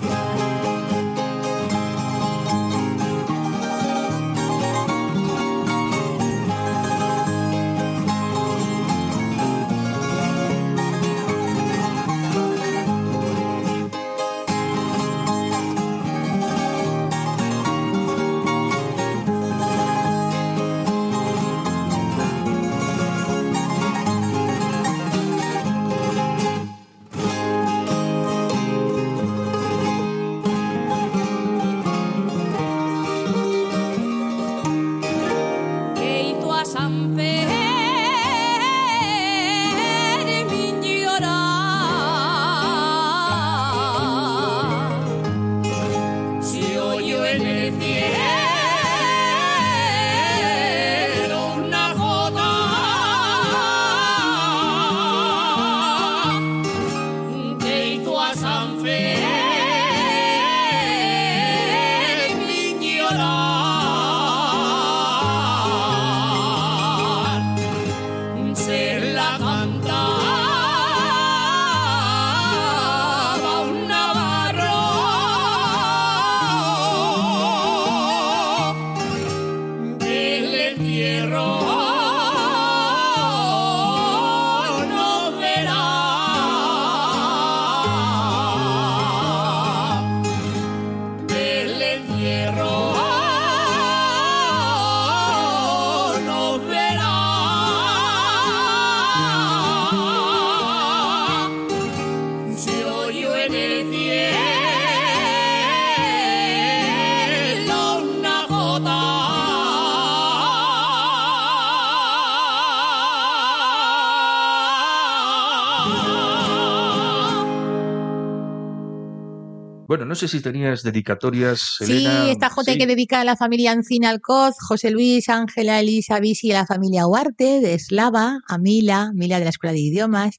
Bueno, no sé si tenías dedicatorias, Elena. sí, esta Sí. que dedicar a la familia Ancina Alcoz, José Luis, Ángela, Elisa, Visi y a la familia Huarte de Eslava, a Mila, Mila de la Escuela de Idiomas,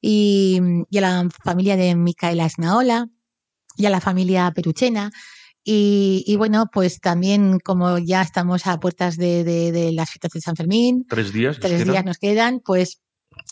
y, y a la familia de Micaela Esnaola, y a la familia Peruchena. Y, y bueno, pues también como ya estamos a puertas de, de- de las fiestas de San Fermín, Tres días. nos tres quedan. días nos quedan, pues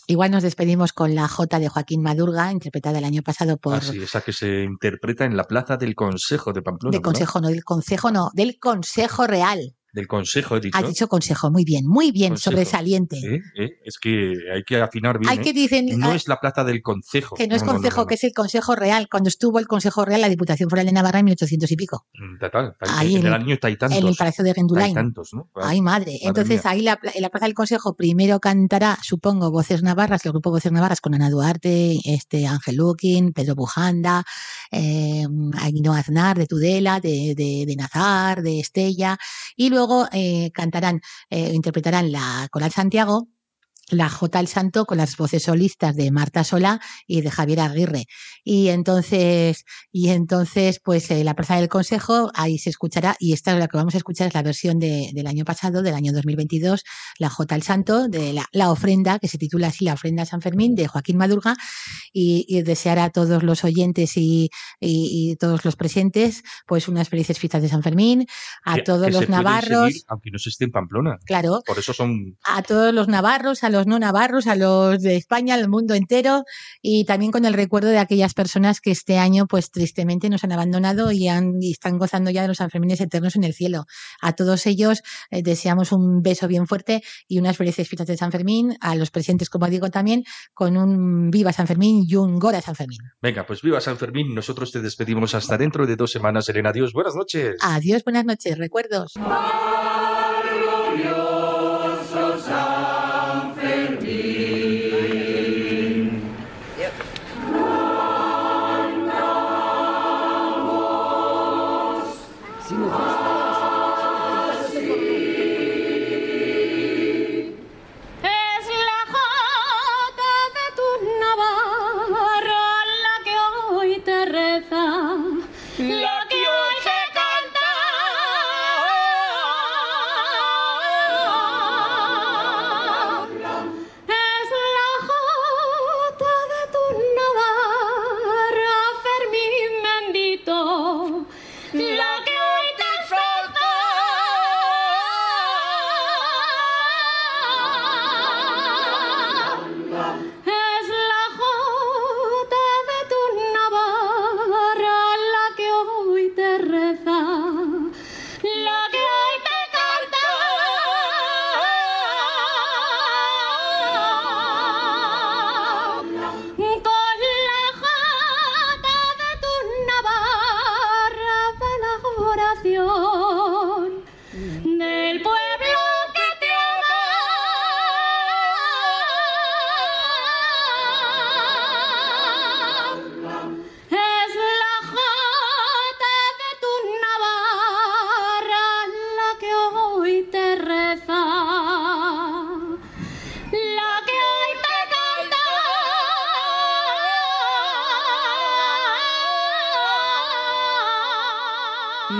igual nos despedimos con la Jota de Joaquín Madurga, interpretada el año pasado por... Ah, sí, esa que se interpreta en la plaza del Consejo de Pamplona. del. Consejo, no del Consejo, no, del Consejo Real. Del Consejo, he dicho. Ha dicho Consejo, muy bien, muy bien, Consejo. sobresaliente. ¿Eh? ¿Eh? Es que hay que afinar bien. Hay ¿eh? que dicen No ah, es la plaza del Consejo. que no es no, Consejo, no, que es el Consejo Real. Cuando estuvo el Consejo Real, la Diputación Foral de Navarra en 1800 y pico, Mm, Total, Ahí en, en el año hay tantos. en el Palacio de hay Rendulain. tantos, ¿no? Ay, madre. madre Entonces, mía. ahí la en la Plaza del Consejo primero cantará, supongo, Voces Navarras, el grupo Voces Navarras con Ana Duarte, este Ángel Luquín, Pedro Bujanda, eh, Ainhoa Aznar de Tudela, de, de, de Nazar, de Estella, y luego eh, cantarán, eh, interpretarán la Coral Santiago, la J al Santo con las voces solistas de Marta Sola y de Javier Aguirre. Y entonces, y entonces, pues eh, la Plaza del Consejo, ahí se escuchará, y esta es la que vamos a escuchar, es la versión de- del año pasado, del año 2022, la J al Santo, de la, la ofrenda, que se titula así, la ofrenda a San Fermín, de Joaquín Madurga, y, y desear a todos los oyentes y, y- y todos los presentes, pues unas felices fiestas de San Fermín, a Que- todos que los navarros, seguir, aunque no se esté en Pamplona. claro, Por eso son a todos los navarros, a los los no navarros, a los de España, al mundo entero y también con el recuerdo de aquellas personas que este año, pues tristemente, nos han abandonado y, han, y están gozando ya de los Sanfermines eternos en el cielo. A todos ellos eh, deseamos un beso bien fuerte y unas felices fiestas de San Fermín, a los presentes, como digo, también con un Viva San Fermín y un Gora San Fermín. Venga, pues viva San Fermín. Nosotros te despedimos hasta dentro de dos semanas, Elena. Adiós, buenas noches. Adiós, buenas noches, recuerdos.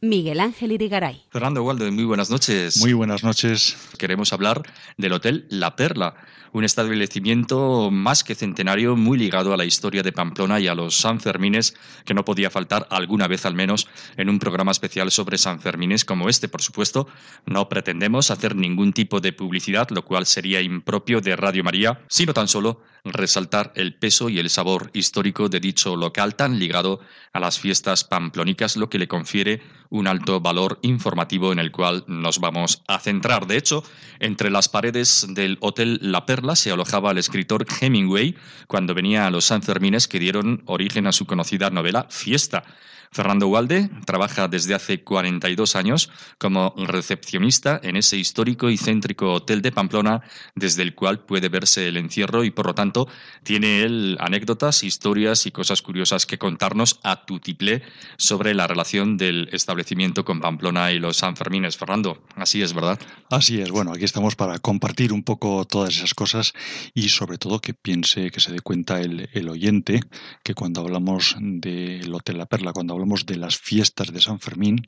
Miguel Ángel Irigaray. Fernando Waldo, muy buenas noches. Muy buenas noches. Queremos hablar del Hotel La Perla, un establecimiento más que centenario, muy ligado a la historia de Pamplona y a los Sanfermines, que no podía faltar alguna vez al menos en un programa especial sobre Sanfermines como este, por supuesto. No pretendemos hacer ningún tipo de publicidad, lo cual sería impropio de Radio María, sino tan solo resaltar el peso y el sabor histórico de dicho local tan ligado a las fiestas pamplónicas, lo que le confiere un alto valor informativo en el cual nos vamos a centrar. De hecho, entre las paredes del Hotel La Perla se alojaba el escritor Hemingway cuando venía a los Sanfermines que dieron origen a su conocida novela Fiesta. Fernando Walde trabaja desde hace 42 años como recepcionista en ese histórico y céntrico hotel de Pamplona, desde el cual puede verse el encierro y, por lo tanto, tiene él anécdotas, historias y cosas curiosas que contarnos a tutiplé sobre la relación del establecimiento con Pamplona y los Sanfermines. Fernando, así es, ¿verdad? Así es, bueno, aquí estamos para compartir un poco todas esas cosas y sobre todo que piense, que se dé cuenta el, el oyente, que cuando hablamos del Hotel La Perla, cuando hablamos de las fiestas de San Fermín,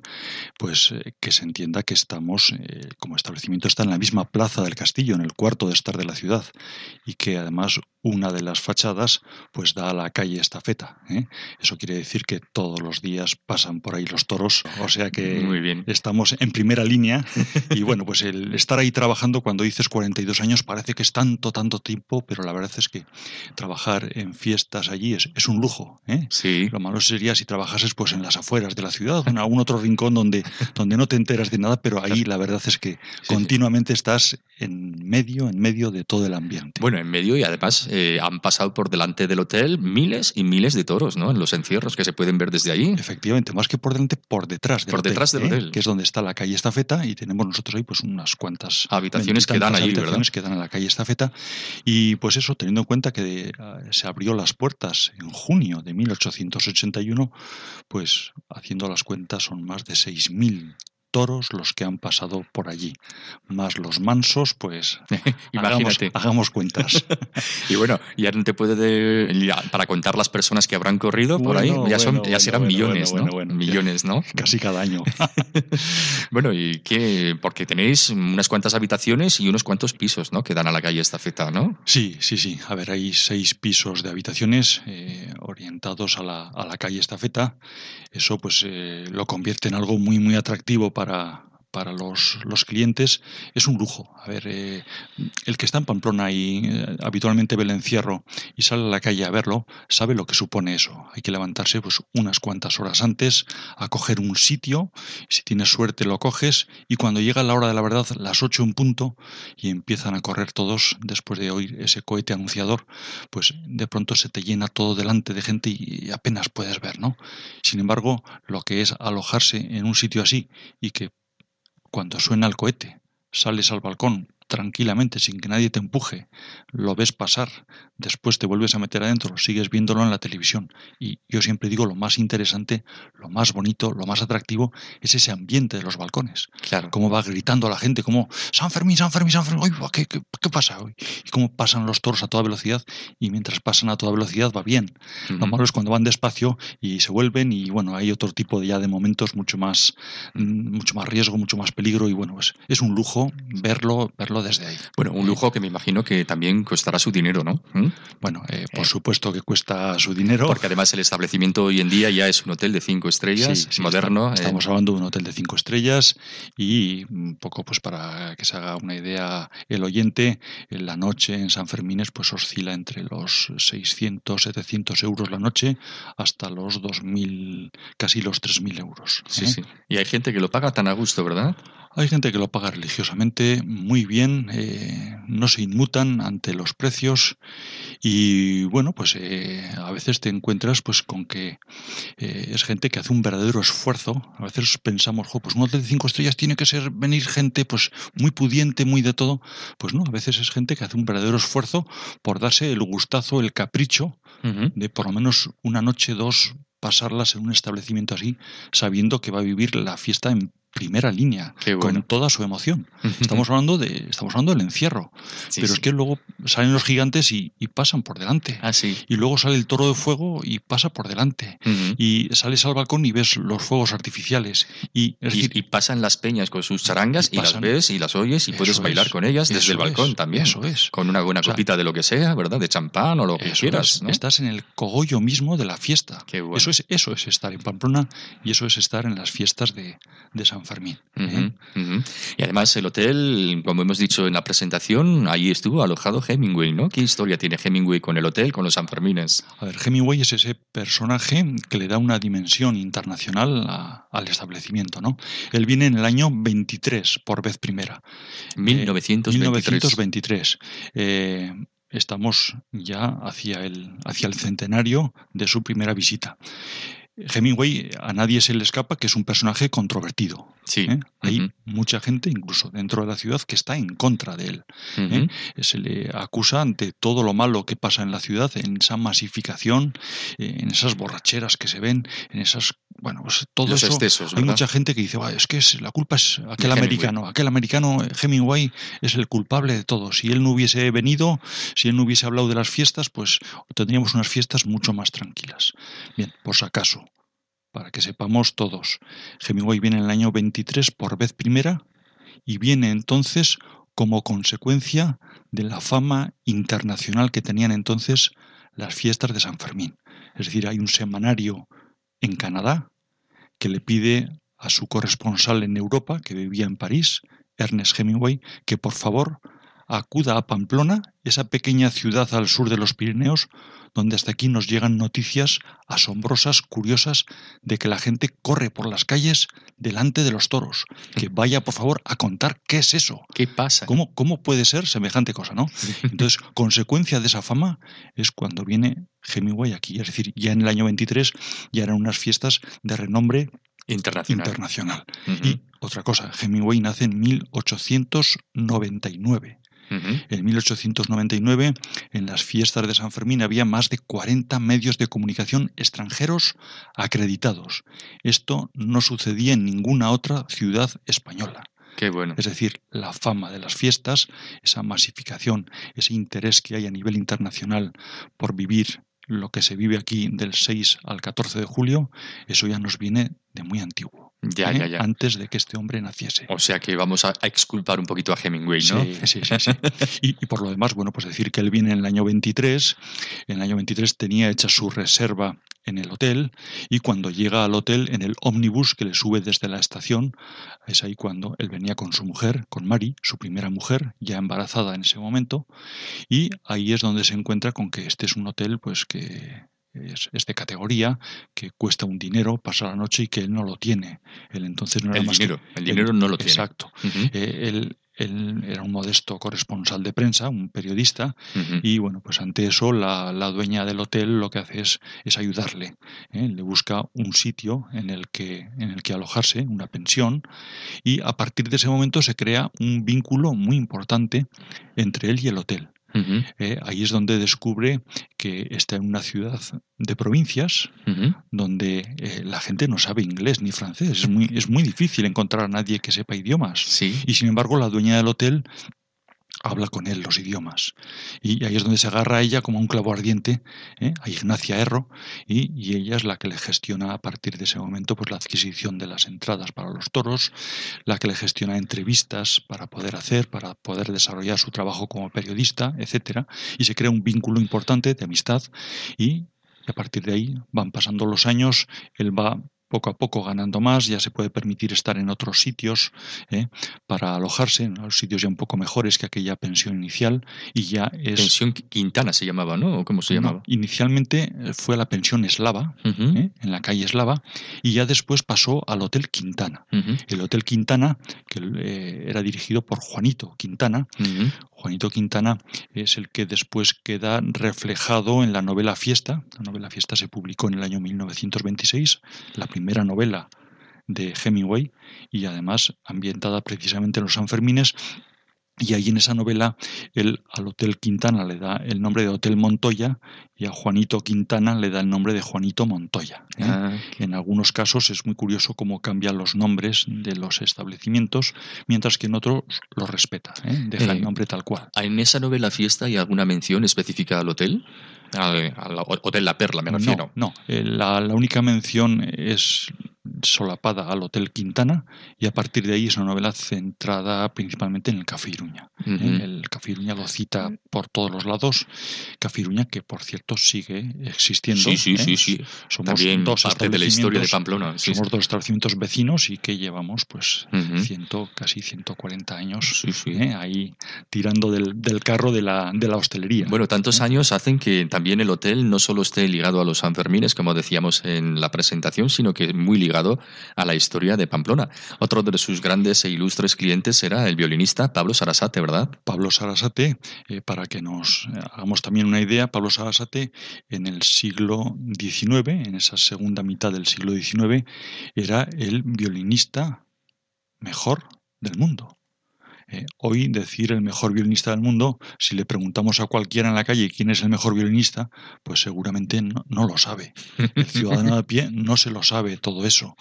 pues eh, que se entienda que estamos, eh, como establecimiento está en la misma plaza del castillo, en el cuarto de estar de la ciudad, y que además una de las fachadas pues da a la calle Estafeta. ¿eh? Eso quiere decir que todos los días pasan por ahí los toros, o sea que Muy bien. estamos en primera línea y bueno, pues el estar ahí trabajando cuando dices 42 años parece que es tanto, tanto tiempo, pero la verdad es que trabajar en fiestas allí es, es un lujo. ¿eh? Sí. Lo malo sería si trabajases pues en las afueras de la ciudad, o en algún otro rincón donde, donde no te enteras de nada, pero ahí la verdad es que continuamente estás en medio, en medio de todo el ambiente. Bueno, en medio y además eh, han pasado por delante del hotel miles y miles de toros, ¿no? En los encierros que se pueden ver desde ahí. Efectivamente, más que por delante, por detrás del Por hotel, detrás del ¿eh? hotel. que es donde está la calle Estafeta y tenemos nosotros ahí pues unas cuantas Habitaciones que dan allí, habitaciones que dan a la calle Estafeta y pues eso teniendo en cuenta que eh, se abrió las puertas en junio de 1881 pues haciendo las cuentas son más de 6.000 toros los que han pasado por allí. Más los mansos, pues Imagínate. Hagamos, hagamos cuentas. y bueno, ya no te puede de- ya, para contar las personas que habrán corrido por ahí, ya son, bueno, ya serán bueno, millones, ¿no? millones, ¿no? Casi cada año. Bueno, y qué, porque tenéis unas cuantas habitaciones y unos cuantos pisos, ¿no? Que dan a la calle Estafeta, ¿no? Sí, sí, sí. A ver, hay seis pisos de habitaciones eh, orientados a la, a la calle Estafeta. Eso pues eh, lo convierte en algo muy, muy atractivo para, para los, los clientes. Es un lujo. A ver, eh, el que está en Pamplona y eh, habitualmente ve el encierro y sale a la calle a verlo, sabe lo que supone eso. Hay que levantarse pues unas cuantas horas antes a coger un sitio. Si tienes suerte lo coges y cuando llega la hora de la verdad, las ocho en punto, y empiezan a correr todos después de oír ese cohete anunciador, pues de pronto se te llena todo delante de gente y apenas puedes ver, ¿no? Sin embargo, lo que es alojarse en un sitio así y que cuando suena el cohete sales al balcón tranquilamente sin que nadie te empuje, lo ves pasar, después te vuelves a meter adentro, sigues viéndolo en la televisión. Y yo siempre digo lo más interesante, lo más bonito, lo más atractivo es ese ambiente de los balcones. Claro. cómo va gritando la gente, como San Fermín, San Fermín, San Fermín, ¿qué, qué, qué pasa hoy? Y cómo pasan los toros a toda velocidad y mientras pasan a toda velocidad va bien. Lo malo es cuando van despacio y se vuelven y bueno, hay otro tipo de, ya de momentos mucho más, mm, mucho más riesgo, mucho más peligro y bueno, pues es un lujo verlo, verlo desde ahí. Bueno, un lujo que me imagino que también costará su dinero, ¿no? ¿Mm? Bueno, eh, por supuesto que cuesta su dinero. Porque además el establecimiento hoy en día ya es un hotel de cinco estrellas, Sí, sí, moderno. está- eh, Estamos hablando de un hotel de cinco estrellas y un poco pues para que se haga una idea el oyente, en la noche en San Fermines pues oscila entre los 600, 700 euros la noche hasta los 2.000, casi los 3.000 euros. sí, ¿eh? sí. Y hay gente que lo paga tan a gusto, ¿verdad? Hay gente que lo paga religiosamente muy bien, eh, no se inmutan ante los precios y bueno, pues eh, a veces te encuentras pues con que eh, es gente que hace un verdadero esfuerzo. A veces pensamos, jo, pues un hotel de cinco estrellas tiene que ser venir gente pues muy pudiente, muy de todo. Pues no, a veces es gente que hace un verdadero esfuerzo por darse el gustazo, el capricho de por lo menos una noche, dos, pasarlas en un establecimiento así, sabiendo que va a vivir la fiesta en primera línea, bueno. con toda su emoción. Estamos hablando de, estamos hablando del encierro, Sí, pero sí. es que luego salen los gigantes y, y pasan por delante. Ah, sí. Y luego sale el toro de fuego y pasa por delante. Y sales al balcón y ves los fuegos artificiales. Y, es Y, decir, y pasan las peñas con sus charangas Y las ves y las oyes y puedes bailar es, con ellas desde el balcón es, también. eso es. Con una buena O sea, copita de lo que sea, ¿verdad? De champán o lo que quieras. es, ¿no? estás en el cogollo mismo de la fiesta. Qué bueno. Eso es, eso es estar en Pamplona y eso es estar en las fiestas de, de San Fermín. ¿eh? Y además el hotel, como hemos dicho en la presentación, ahí estuvo alojado Hemingway, ¿no? ¿Qué historia tiene Hemingway con el hotel, con los Sanfermines? A ver, Hemingway es ese personaje que le da una dimensión internacional a- al establecimiento, ¿no? Él viene en el año 23 por vez primera. Eh, 1923. 1923. Eh, estamos ya hacia el, hacia el centenario de su primera visita. Hemingway a nadie se le escapa que es un personaje controvertido. Sí. ¿eh? Hay mucha gente, incluso dentro de la ciudad, que está en contra de él. ¿eh? Se le acusa de todo lo malo que pasa en la ciudad, en esa masificación, eh, en esas borracheras que se ven, en esas, bueno, pues todo Los eso. excesos, Hay mucha gente que dice, "Ah, es que es, la culpa es aquel americano, aquel americano Hemingway es el culpable de todo. Si él no hubiese venido, si él no hubiese hablado de las fiestas, pues tendríamos unas fiestas mucho más tranquilas. Bien, por si acaso, para que sepamos todos, Hemingway viene en el año 23 por vez primera y viene entonces como consecuencia de la fama internacional que tenían entonces las fiestas de San Fermín. Es decir, hay un semanario en Canadá que le pide a su corresponsal en Europa, que vivía en París, Ernest Hemingway, que por favor acuda a Pamplona, esa pequeña ciudad al sur de los Pirineos, donde hasta aquí nos llegan noticias asombrosas, curiosas, de que la gente corre por las calles delante de los toros. Que vaya, por favor, a contar qué es eso. ¿Qué pasa? ¿Cómo, ¿Cómo puede ser semejante cosa, no? Entonces, consecuencia de esa fama es cuando viene Hemingway aquí. Es decir, ya en el año 23 ya eran unas fiestas de renombre Internacional. internacional. Y otra cosa, Hemingway nace en 1899. En 1899, en las fiestas de San Fermín, había más de 40 medios de comunicación extranjeros acreditados. Esto no sucedía en ninguna otra ciudad española. Qué bueno. Es decir, la fama de las fiestas, esa masificación, ese interés que hay a nivel internacional por vivir lo que se vive aquí del 6 al 14 de julio, eso ya nos viene de muy antiguo. Ya, ¿eh? ya, ya. Antes de que este hombre naciese. O sea que vamos a, a exculpar un poquito a Hemingway, ¿no? Sí, sí, sí. sí. Y, y por lo demás, bueno, pues decir que él viene en el año 23. En el año 23 tenía hecha su reserva en el hotel y cuando llega al hotel en el ómnibus que le sube desde la estación, es ahí cuando él venía con su mujer, con Mari, su primera mujer, ya embarazada en ese momento, y ahí es donde se encuentra con que este es un hotel pues que es, es de categoría, que cuesta un dinero pasar la noche y que él no lo tiene. Él entonces no era El más que- dinero, el dinero no lo tiene. Exacto. Eh, él, él era un modesto corresponsal de prensa, un periodista, y bueno, pues ante eso la, la dueña del hotel lo que hace es, es ayudarle. ¿eh? Le busca un sitio en el, que, en el que alojarse, una pensión, y a partir de ese momento se crea un vínculo muy importante entre él y el hotel. ¿Eh? Ahí es donde descubre que está en una ciudad de provincias donde eh, la gente no sabe inglés ni francés. Es muy, es muy difícil encontrar a nadie que sepa idiomas. Sí. Y sin embargo, la dueña del hotel habla con él los idiomas. Y ahí es donde se agarra a ella como un clavo ardiente, ¿eh? a Ignacia Erro, y, y ella es la que le gestiona a partir de ese momento pues, la adquisición de las entradas para los toros, la que le gestiona entrevistas para poder hacer, para poder desarrollar su trabajo como periodista, etcétera, y se crea un vínculo importante de amistad y a partir de ahí van pasando los años, él va poco a poco ganando más, ya se puede permitir estar en otros sitios ¿eh? para alojarse, en los sitios ya un poco mejores que aquella pensión inicial y ya es... Pensión Quintana se llamaba, ¿no? ¿O cómo se No, llamaba? inicialmente eh, fue a la pensión eslava, ¿eh? en la calle eslava, y ya después pasó al Hotel Quintana. El Hotel Quintana, que eh, era dirigido por Juanito Quintana. Juanito Quintana es el que después queda reflejado en la novela Fiesta. La novela Fiesta se publicó en el año 1926, la primera novela de Hemingway y además ambientada precisamente en los Sanfermines. Y ahí en esa novela él al Hotel Quintana le da el nombre de Hotel Montoya y a Juanito Quintana le da el nombre de Juanito Montoya. ¿eh? Ah, En algunos casos es muy curioso cómo cambian los nombres de los establecimientos, mientras que en otros los respeta, ¿eh? deja Eh, el nombre tal cual. ¿En esa novela fiesta hay alguna mención específica al hotel? Al, al Hotel La Perla, me refiero. No, no. Eh, La, la única mención es solapada al Hotel Quintana y a partir de ahí es una novela centrada principalmente en el Café Iruña. ¿eh? El Café Iruña lo cita por todos los lados. Café Iruña que, por cierto, sigue existiendo. Sí, sí, ¿eh? sí, sí. Somos También dos parte de la historia de Pamplona. sí, Somos sí. dos establecimientos vecinos y que llevamos pues ciento, casi 140 años Sí. ¿eh? ahí tirando del, del carro de la, de la hostelería. Bueno, tantos años hacen que también el hotel no solo esté ligado a los Sanfermines, como decíamos en la presentación, sino que muy ligado a la historia de Pamplona. Otro de sus grandes e ilustres clientes era el violinista Pablo Sarasate, ¿verdad? Pablo Sarasate, eh, para que nos eh, hagamos también una idea, Pablo Sarasate en el siglo XIX, en esa segunda mitad del siglo XIX, era el violinista mejor del mundo. Eh, hoy decir el mejor violinista del mundo, si le preguntamos a cualquiera en la calle quién es el mejor violinista, pues seguramente no, no lo sabe. El ciudadano de pie no se lo sabe todo eso.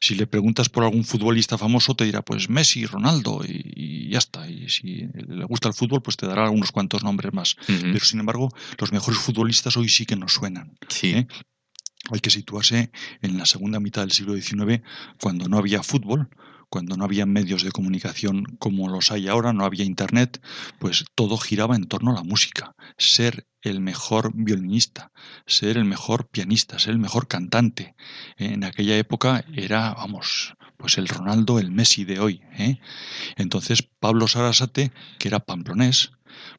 Si le preguntas por algún futbolista famoso, te dirá pues Messi, Ronaldo y, y ya está. Y si le gusta el fútbol, pues te dará unos cuantos nombres más. Pero sin embargo, los mejores futbolistas hoy sí que nos suenan. Sí. ¿eh? Hay que situarse en la segunda mitad del siglo XIX, cuando no había fútbol, cuando no había medios de comunicación como los hay ahora, no había internet, pues todo giraba en torno a la música. Ser el mejor violinista, ser el mejor pianista, ser el mejor cantante. En aquella época era, vamos, pues el Ronaldo, el Messi de hoy. ¿eh? Entonces Pablo Sarasate, que era pamplonés,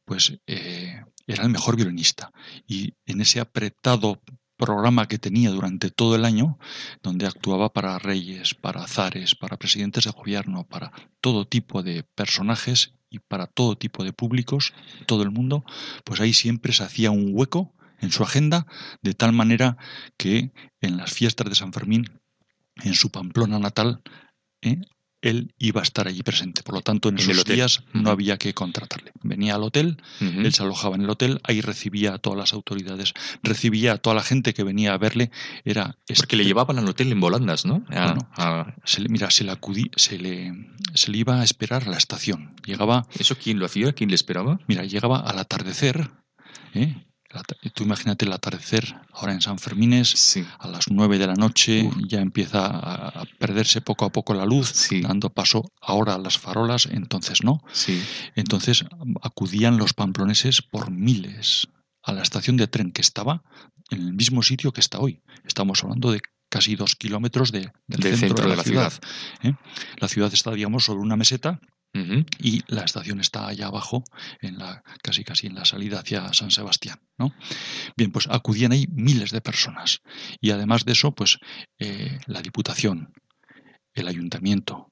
pues eh, era el mejor violinista. Y en ese apretado programa que tenía durante todo el año, donde actuaba para reyes, para zares, para presidentes de gobierno, para todo tipo de personajes y para todo tipo de públicos, todo el mundo, pues ahí siempre se hacía un hueco en su agenda, de tal manera que en las fiestas de San Fermín, en su Pamplona natal, ¿eh? Él iba a estar allí presente. Por lo tanto, en, esos días no había que contratarle. Venía al hotel, él se alojaba en el hotel, ahí recibía a todas las autoridades, recibía a toda la gente que venía a verle. Era Porque le llevaban al hotel en volandas, ¿no? Se le, mira, se le, acudí, se, le, se le iba a esperar a la estación. Llegaba. ¿Eso quién lo hacía? ¿Quién le esperaba? Mira, llegaba al atardecer. ¿eh? Tú imagínate el atardecer ahora en San Fermines, a las nueve de la noche, ya empieza a perderse poco a poco la luz, dando paso ahora a las farolas, entonces no. Entonces acudían los pamploneses por miles a la estación de tren que estaba en el mismo sitio que está hoy. Estamos hablando de casi dos kilómetros del, centro, de la, ciudad. ¿eh? La ciudad está, digamos, sobre una meseta y la estación está allá abajo, en la, casi casi en la salida hacia San Sebastián. ¿no? Bien, pues acudían ahí miles de personas. Y además de eso, pues eh, la Diputación, el Ayuntamiento,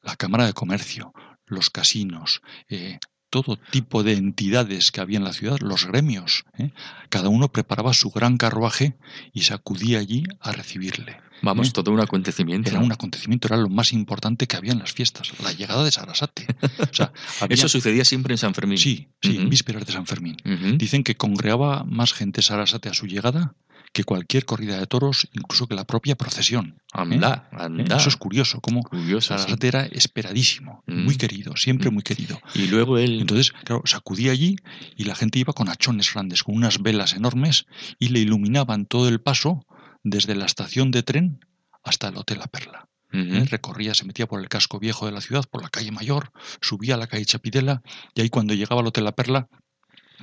la Cámara de Comercio, los casinos, eh, todo tipo de entidades que había en la ciudad, los gremios. ¿eh? Cada uno preparaba su gran carruaje y se acudía allí a recibirle. Vamos, ¿eh? todo un acontecimiento. Era un acontecimiento, era lo más importante que había en las fiestas, la llegada de Sarasate. Eso sucedía siempre en San Fermín. Sí, sí, en vísperas de San Fermín. Dicen que congregaba más gente Sarasate a su llegada que cualquier corrida de toros, incluso que la propia procesión. ¿eh? Anda, anda. Eso es curioso, como Sarasate era esperadísimo, mm. muy querido, siempre mm. muy querido. Y luego él... Entonces, claro, sacudía allí y la gente iba con hachones grandes, con unas velas enormes y le iluminaban todo el paso desde la estación de tren hasta el Hotel La Perla. ¿Eh? Recorría, se metía por el casco viejo de la ciudad, por la calle Mayor, subía a la calle Chapidela y ahí cuando llegaba al Hotel La Perla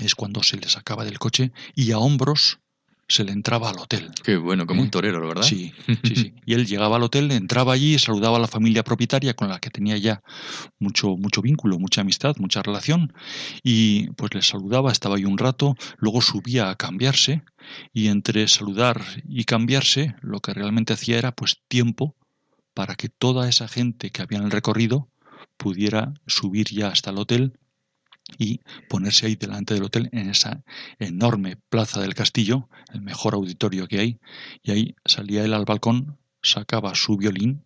es cuando se le sacaba del coche y a hombros se le entraba al hotel. Qué bueno, como un ¿Eh? torero, ¿verdad? Sí, sí, sí. Y él llegaba al hotel, entraba allí, saludaba a la familia propietaria con la que tenía ya mucho, mucho vínculo, mucha amistad, mucha relación, y pues le saludaba, estaba ahí un rato, luego subía a cambiarse, y entre saludar y cambiarse, lo que realmente hacía era pues tiempo para que toda esa gente que había en el recorrido pudiera subir ya hasta el hotel y ponerse ahí delante del hotel en esa enorme plaza del castillo, el mejor auditorio que hay, y ahí salía él al balcón, sacaba su violín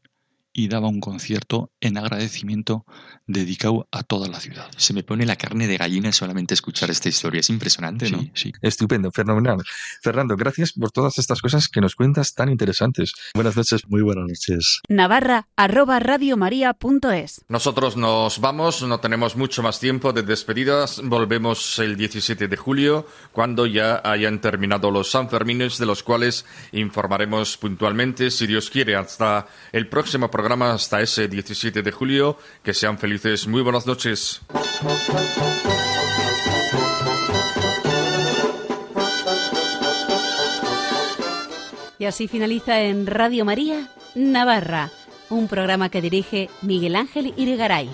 y daba un concierto en agradecimiento dedicado a toda la ciudad. Se me pone la carne de gallina solamente escuchar esta historia. Es impresionante, ¿no? Sí, sí. Estupendo, fenomenal. Fernando, gracias por todas estas cosas que nos cuentas tan interesantes. Buenas noches. Muy buenas noches. Navarra, arroba radiomaria.es. Nosotros nos vamos, no tenemos mucho más tiempo de despedidas. Volvemos el 17 de julio, cuando ya hayan terminado los Sanfermines, de los cuales informaremos puntualmente, si Dios quiere, hasta el próximo hasta ese 17 de julio. Que sean felices. Muy buenas noches. Y así finaliza en Radio María, Navarra, un programa que dirige Miguel Ángel Irigaray.